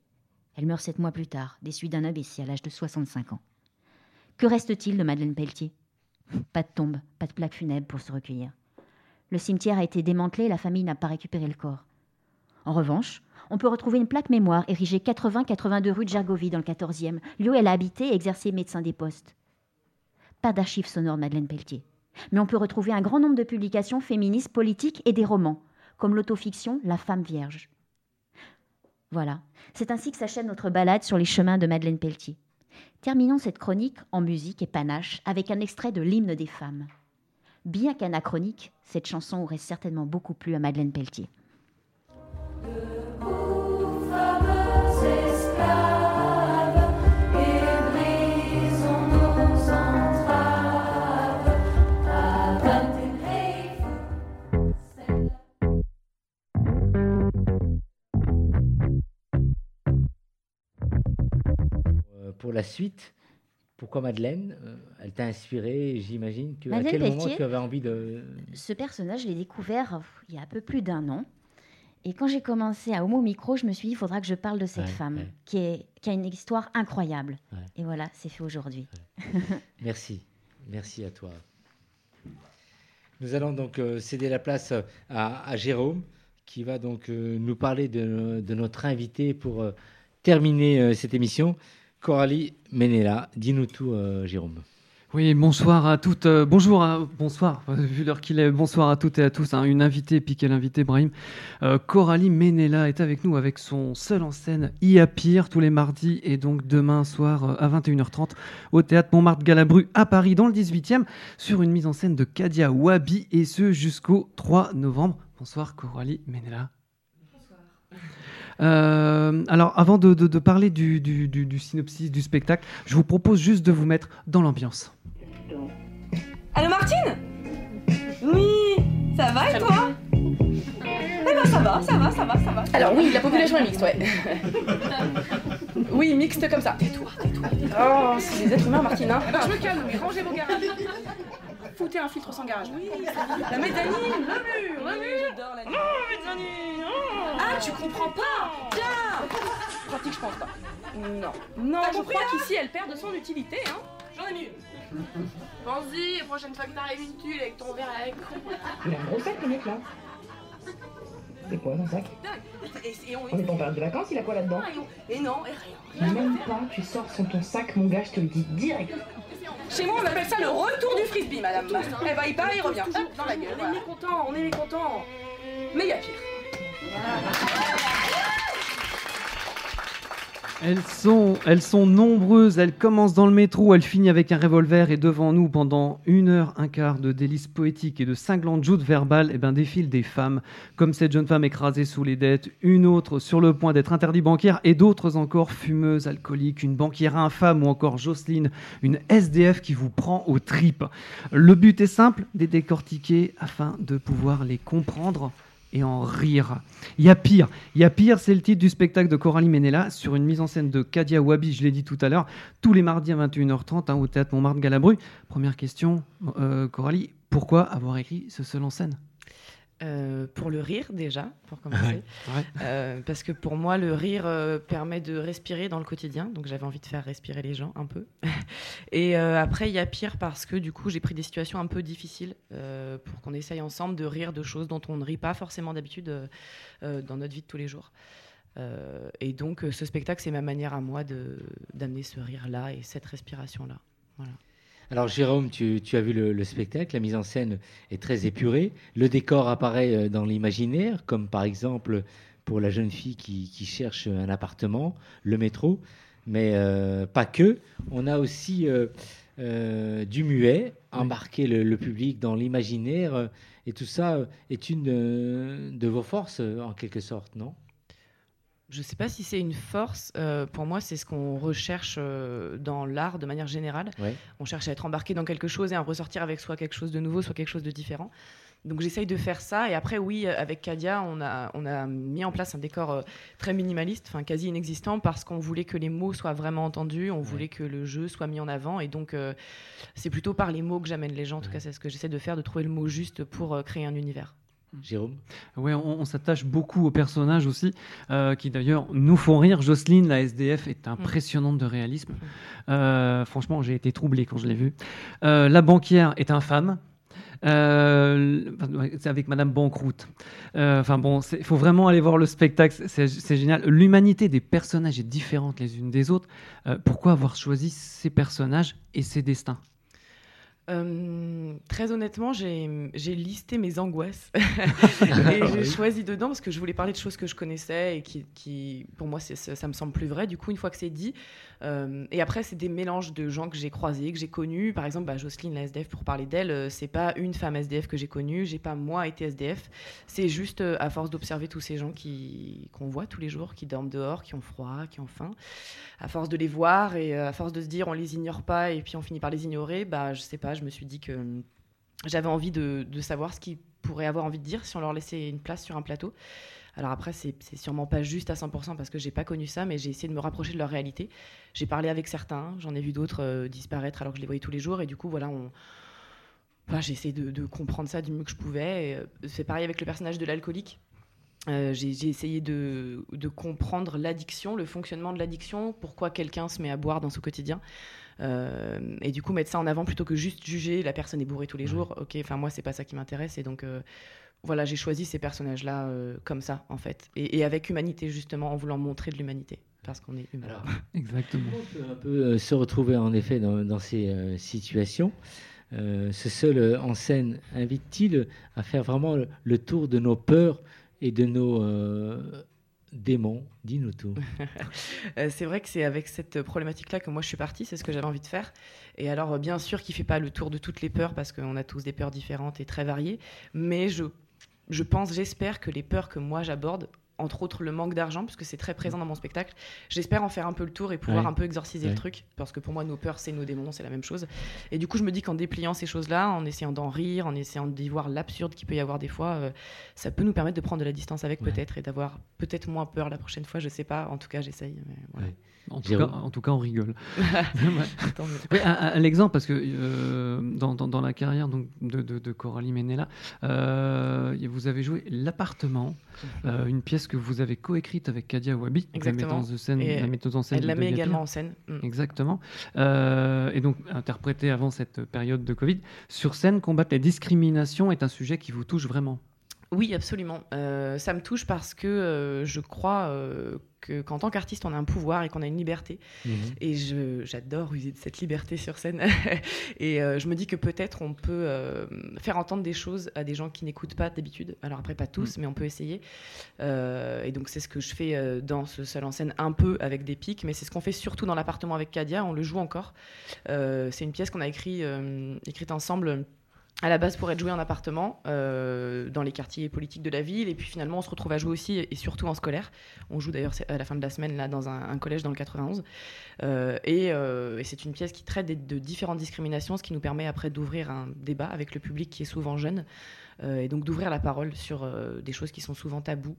Elle meurt sept mois plus tard, des suites d'un AVC à l'âge de 65 ans. Que reste-t-il de Madeleine Pelletier? [laughs] Pas de tombe, pas de plaque funèbre pour se recueillir. Le cimetière a été démantelé et la famille n'a pas récupéré le corps. En revanche, on peut retrouver une plaque mémoire érigée 80-82 rue de Gergovie dans le 14e, lieu où elle a habité et exercé médecin des postes. Pas d'archives sonores de Madeleine Pelletier. Mais on peut retrouver un grand nombre de publications féministes, politiques et des romans, comme l'autofiction La femme vierge. Voilà, c'est ainsi que s'achève notre balade sur les chemins de Madeleine Pelletier. Terminons cette chronique en musique et panache avec un extrait de l'hymne des femmes. Bien qu'anachronique, cette chanson aurait certainement beaucoup plu à Madeleine Pelletier. La suite, pourquoi Madeleine Euh, Elle t'a inspiré, j'imagine. Que, à Madeleine quel moment tu avais envie de. Ce personnage, je l'ai découvert il y a un peu plus d'un an. Et quand j'ai commencé à Homo Micro, je me suis dit, il faudra que je parle de cette Ouais, femme ouais. Qui, est, qui a une histoire incroyable. Ouais. Et voilà, c'est fait aujourd'hui. [laughs] Merci. Merci à toi. Nous allons donc euh, céder la place à, à Jérôme, qui va donc euh, nous parler de, de notre invité pour terminer cette émission. Coralie Menella, dis-nous tout, euh, Jérôme. Oui, bonsoir à toutes. euh, bonjour, à, bonsoir, vu l'heure qu'il est, bonsoir à toutes et à tous. hein, une invitée, puis quelle invitée, Brahim. Euh, Coralie Menella est avec nous avec son seul en scène IA Pire tous les mardis et donc demain soir à 21h30 au théâtre Montmartre Galabru à Paris dans le 18e sur une mise en scène de Kadia Wabi et ce jusqu'au 3 novembre. Bonsoir Coralie Menella. Euh, alors, avant de, de- de parler du, du- du- du synopsis du spectacle, je vous propose juste de vous mettre dans l'ambiance. Allô Martine? Oui, ça va et toi? Eh ben ça va, ça va, ça va, ça va. Alors oui, la population est mixte, ouais. [laughs] Oui, mixte comme ça. Tais-toi, tais-toi. Oh, c'est des êtres humains Martine, hein. Je me calme, oui, rangez vos garages. Foutez un filtre sans garage. Oui, la mezzanine, le mur, le mur. J'adore la mezzanine. Ah, tu comprends pas Tiens Pratique, je pense pas. Non. Non, je crois qu'ici, elle perd de son utilité, hein. J'en ai mis une. Pense-y, la prochaine fois que t'arrives une tulle avec ton verre avec. Il a un gros sac, le mec, là. C'est quoi, son sac Et, et on On est en période de vacances, il a quoi là-dedans Et non, et rien. Même pas, tu sors sans ton sac, mon gars, je te le dis direct. Chez moi, on appelle ça le retour du frisbee, madame. Eh ben, il part, il revient. Hop, dans la gueule. On est mécontents, on est mécontents. Mais il y a pire. Elles sont, elles sont nombreuses, elles commencent dans le métro, elles finissent avec un revolver et devant nous, pendant une heure, un quart de délices poétiques et de cinglantes joutes verbales, eh ben, défilent des femmes, comme cette jeune femme écrasée sous les dettes, une autre sur le point d'être interdit bancaire et d'autres encore fumeuses, alcooliques, une banquière infâme ou encore Jocelyne, une SDF qui vous prend aux tripes. Le but est simple, les décortiquer afin de pouvoir les comprendre et en rire. Il y a pire. Il y a pire, c'est le titre du spectacle de Coralie Menella sur une mise en scène de Kadia Wabi, je l'ai dit tout à l'heure, tous les mardis à 21h30 hein, au théâtre Montmartre Galabru. Première question, euh, Coralie, pourquoi avoir écrit ce seul en scène? Euh, pour le rire déjà, pour commencer. Ouais. Euh, parce que pour moi, le rire euh, permet de respirer dans le quotidien. Donc j'avais envie de faire respirer les gens un peu. [laughs] Et après, il y a pire parce que du coup, j'ai pris des situations un peu difficiles pour qu'on essaye ensemble de rire de choses dont on ne rit pas forcément d'habitude dans notre vie de tous les jours. Et donc, ce spectacle, c'est ma manière à moi d'amener ce rire-là et cette respiration-là. Voilà. Alors Jérôme, tu, as vu le, le spectacle, la mise en scène est très épurée, le décor apparaît euh, dans l'imaginaire, comme par exemple pour la jeune fille qui, cherche un appartement, le métro, mais euh, pas que. On a aussi euh, du muet, embarquer le, public dans l'imaginaire, et tout ça est une de vos forces en quelque sorte, non? Je ne sais pas si c'est une force. euh, pour moi, c'est ce qu'on recherche euh, dans l'art de manière générale. Ouais. On cherche à être embarqué dans quelque chose et à en ressortir avec soit quelque chose de nouveau, soit quelque chose de différent. Donc j'essaye de faire ça. Et après, oui, avec Kadia, on a, on a mis en place un décor euh, très minimaliste, enfin quasi inexistant, parce qu'on voulait que les mots soient vraiment entendus, on voulait que le jeu soit mis en avant. Et donc, c'est plutôt par les mots que j'amène les gens. En tout Ouais. cas, c'est ce que j'essaie de faire, de trouver le mot juste pour créer un univers. Jérôme Ouais, on, on s'attache beaucoup aux personnages aussi, euh, qui d'ailleurs nous font rire. Jocelyne, la SDF, est impressionnante de réalisme. Euh, franchement, j'ai été troublé quand je l'ai vue. Euh, la banquière est infâme. Euh, c'est avec Madame Banqueroute. Euh, Enfin bon, il faut vraiment aller voir le spectacle, c'est c'est génial. L'humanité des personnages est différente les unes des autres. Euh, pourquoi avoir choisi ces personnages et ces destins? Euh, très honnêtement, j'ai listé mes angoisses [laughs] [laughs] et j'ai choisi dedans parce que je voulais parler de choses que je connaissais et qui, qui pour moi, ça, ça me semble plus vrai. Du coup, une fois que c'est dit, euh, et après, c'est des mélanges de gens que j'ai croisés, que j'ai connus. Par exemple, bah, Jocelyne, la SDF, pour parler d'elle, euh, c'est pas une femme SDF que j'ai connue, j'ai pas moi été SDF. C'est juste euh, à force d'observer tous ces gens qu'on voit tous les jours, qui dorment dehors, qui ont froid, qui ont faim à force de les voir et à force de se dire on les ignore pas et puis on finit par les ignorer, bah je sais pas, je me suis dit que hum, j'avais envie de, savoir ce qu'ils pourraient avoir envie de dire si on leur laissait une place sur un plateau. Alors après, c'est sûrement pas juste à 100% parce que j'ai pas connu ça, mais j'ai essayé de me rapprocher de leur réalité. J'ai parlé avec certains, j'en ai vu d'autres euh, disparaître alors que je les voyais tous les jours et du coup voilà, on, j'ai essayé de, comprendre ça du mieux que je pouvais. euh, C'est pareil avec le personnage de l'alcoolique. Euh, j'ai essayé de comprendre l'addiction, le fonctionnement de l'addiction, pourquoi quelqu'un se met à boire dans son quotidien. Euh, et du coup, mettre ça en avant plutôt que juste juger la personne est bourrée tous les jours. Ok, enfin, moi, c'est pas ça qui m'intéresse. Et donc, euh, voilà, j'ai choisi ces personnages-là euh, comme ça, en fait. Et, et avec humanité, justement, en voulant montrer de l'humanité. Parce qu'on est humain. Alors, [laughs] Exactement. On peut un peu se retrouver en effet dans, dans ces euh, situations. Euh, ce seul euh, en scène invite-t-il à faire vraiment le, le tour de nos peurs et de nos euh, démons Dis-nous tout. [laughs] Euh, c'est vrai que c'est avec cette problématique-là que moi je suis partie, c'est ce que j'avais envie de faire. Et alors, bien sûr qu'il ne fait pas le tour de toutes les peurs, parce qu'on a tous des peurs différentes et très variées, mais je, je pense, j'espère que les peurs que moi j'aborde, entre autres le manque d'argent, puisque c'est très présent dans mon spectacle, j'espère en faire un peu le tour et pouvoir Ouais. un peu exorciser Ouais. le truc, parce que pour moi, nos peurs, c'est nos démons, c'est la même chose. Et du coup, je me dis qu'en dépliant ces choses-là, en essayant d'en rire, en essayant d'y voir l'absurde qu'il peut y avoir des fois, euh, ça peut nous permettre de prendre de la distance avec Ouais. peut-être et d'avoir peut-être moins peur la prochaine fois, je sais pas, en tout cas, j'essaye. mais voilà. En tout, cas, en tout cas, on rigole. [laughs] Oui, [laughs] un, un- un exemple, parce que euh, dans, dans- dans la carrière donc, de, de- de Coralie Menella, euh, vous avez joué L'appartement, euh, une pièce que vous avez coécrite avec Kadia Wabi, la Exactement. metteuse, de scène, Et la metteuse en scène. Elle la met également en scène. Mm. Exactement. Euh, et donc, interprétée avant cette période de Covid. Sur scène, combattre les discriminations est un sujet qui vous touche vraiment? Oui, absolument. Euh, ça me touche parce que euh, je crois euh, que qu'en tant qu'artiste, on a un pouvoir et qu'on a une liberté. Mhm. Et j'adore user de cette liberté sur scène. [laughs] et je me dis que peut-être on peut faire entendre des choses à des gens qui n'écoutent pas d'habitude. Alors après, pas tous, mais on peut essayer. Et donc c'est ce que je fais dans ce seul en scène, un peu avec des pics, mais c'est ce qu'on fait surtout dans l'appartement avec Kadia. On le joue encore. C'est une pièce qu'on a écrit, écrite ensemble. À la base pour être joué en appartement euh, dans les quartiers politiques de la ville et puis finalement on se retrouve à jouer aussi et surtout en scolaire. On joue d'ailleurs à la fin de la semaine là dans un, collège dans le 91 Euh, et, euh, et c'est une pièce qui traite de différentes discriminations, ce qui nous permet après d'ouvrir un débat avec le public qui est souvent jeune et donc d'ouvrir la parole sur des choses qui sont souvent tabous.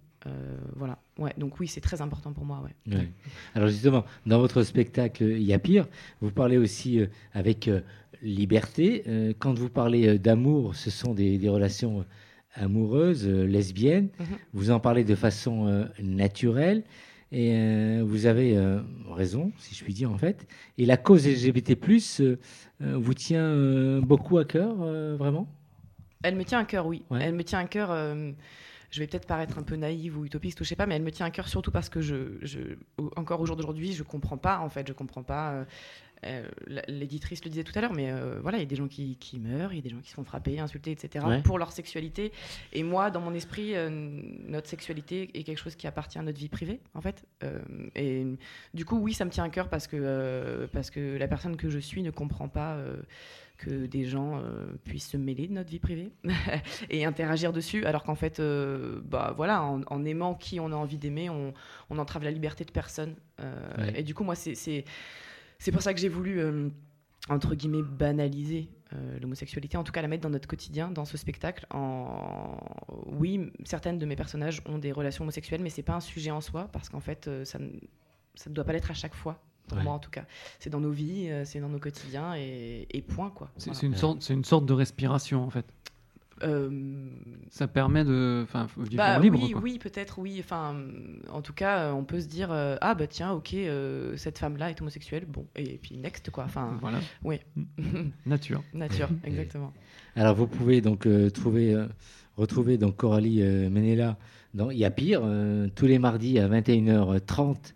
Voilà. Ouais. Donc oui, c'est très important pour moi. Ouais. Alors justement, dans votre spectacle Il y a pire, vous parlez aussi avec liberté. Euh, quand vous parlez euh, d'amour, ce sont des, des relations euh, lesbienne. Mhm. Vous en parlez de façon euh, naturelle. Et vous avez raison, si je puis dire, en fait. Et la cause LGBT, vous tient beaucoup à cœur, vraiment? Elle me tient à cœur, oui. Ouais. Elle me tient à cœur. je vais peut-être paraître un peu naïve ou utopiste ou je sais pas, mais elle me tient à cœur surtout parce que je, encore au jour d'aujourd'hui, je comprends pas. En fait, je comprends pas. Euh, L'éditrice le disait tout à l'heure, mais euh, voilà, il y a des gens qui, qui meurent, il y a des gens qui se font frapper, insulter, etc. Ouais. pour leur sexualité. Et moi, dans mon esprit, euh, notre sexualité est quelque chose qui appartient à notre vie privée, en fait. Et du coup, oui, ça me tient à cœur parce que parce que la personne que je suis ne comprend pas. que des gens euh, puissent se mêler de notre vie privée [laughs] et interagir dessus, alors qu'en fait, euh, bah voilà, en, en aimant qui on a envie d'aimer, on, on entrave la liberté de personne. Euh, Ouais. Et du coup, moi, c'est c'est pour ça que j'ai voulu euh, entre guillemets banaliser euh, l'homosexualité, en tout cas la mettre dans notre quotidien, dans ce spectacle. En oui, certaines de mes personnages ont des relations homosexuelles, mais c'est pas un sujet en soi parce qu'en fait, euh, ça ne ça ne doit pas l'être à chaque fois. Pour Ouais. moi, en tout cas, c'est dans nos vies, euh, c'est dans nos quotidiens et, et point quoi. C'est Voilà. c'est une, Ouais. sorte- c'est une sorte de respiration, en fait. Euh, Ça permet de. Enfin, vivre Bah, libre. oui, quoi. oui, peut-être, oui. Enfin, en tout cas, euh, on peut se dire euh, ah bah tiens, ok, euh, cette femme-là est homosexuelle, bon, et puis next quoi. Enfin, Voilà, oui, [laughs] nature. [laughs] nature, exactement. Alors vous pouvez donc euh, trouver, euh, retrouver donc Coralie euh, Menella dans Il y a pire euh, tous les mardis à 21h30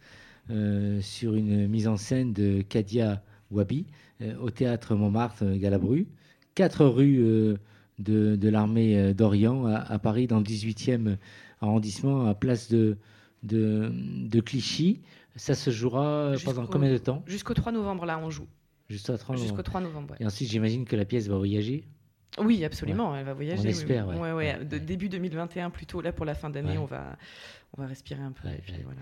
euh, sur une mise en scène de Kadia Wabi euh, au théâtre Montmartre Galabru, 4 rue euh, de, de l'armée euh, d'Orient à, à Paris dans le 18e arrondissement à place de, de, de Clichy. Ça se jouera Jusqu'au- pendant combien de temps? Jusqu'au 3 novembre, là, on joue. Juste à 30 Jusqu'au 3 novembre, ouais. Et ensuite, j'imagine que la pièce va voyager. Oui, absolument, elle va voyager. On espère, oui. ouais. Ouais, de- début 2021, plutôt là pour la fin d'année, on va, on va respirer un peu. Puis voilà.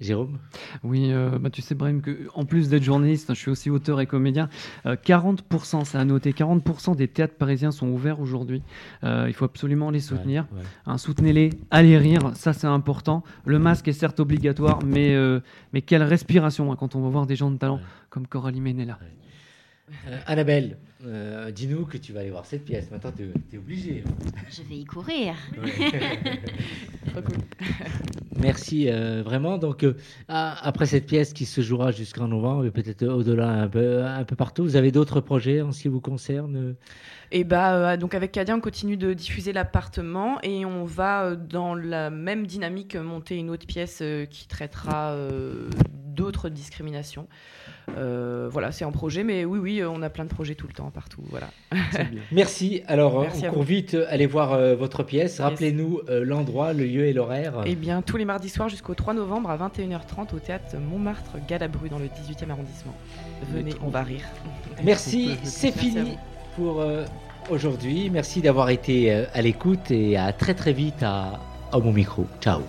Jérôme? Oui, euh, bah, tu sais, Brahim, que en plus d'être journaliste, je suis aussi auteur et comédien. Euh, 40%, ça a noté, 40% des théâtres parisiens sont ouverts aujourd'hui. Euh, il faut absolument les soutenir. Ouais, ouais. Hein, Soutenez-les, allez rire, ça c'est important. Le masque est certes obligatoire, mais, euh, mais quelle respiration hein, quand on va voir des gens de talent Ouais. comme Coralie Menella. Euh, Annabelle, euh, dis-nous que tu vas aller voir cette pièce. Maintenant, tu es obligé. Je vais y courir. [laughs] Trop cool. [laughs] Merci euh, vraiment. Donc, euh, après cette pièce qui se jouera jusqu'en novembre et peut-être au-delà un peu, un peu partout, vous avez d'autres projets en ce qui vous concerne? Et bah euh, donc avec Kadia, on continue de diffuser l'appartement et on va euh, dans la même dynamique monter une autre pièce euh, qui traitera euh, d'autres discriminations. Euh, voilà, c'est en projet, mais oui, oui, on a plein de projets tout le temps, partout. Voilà. [laughs] Merci. Alors, euh, Merci on à court vous. vite euh, aller voir euh, votre pièce. Rappelez-nous euh, l'endroit, le lieu et l'horaire. Eh bien, tous les mardis soirs jusqu'au 3 novembre à 21h30 au théâtre Montmartre Galabru dans le 18e arrondissement. Venez, on va rire. [laughs] Merci, c'est fini vous. pour euh, aujourd'hui. Merci d'avoir été euh, à l'écoute et à très très vite à, à mon micro. Ciao.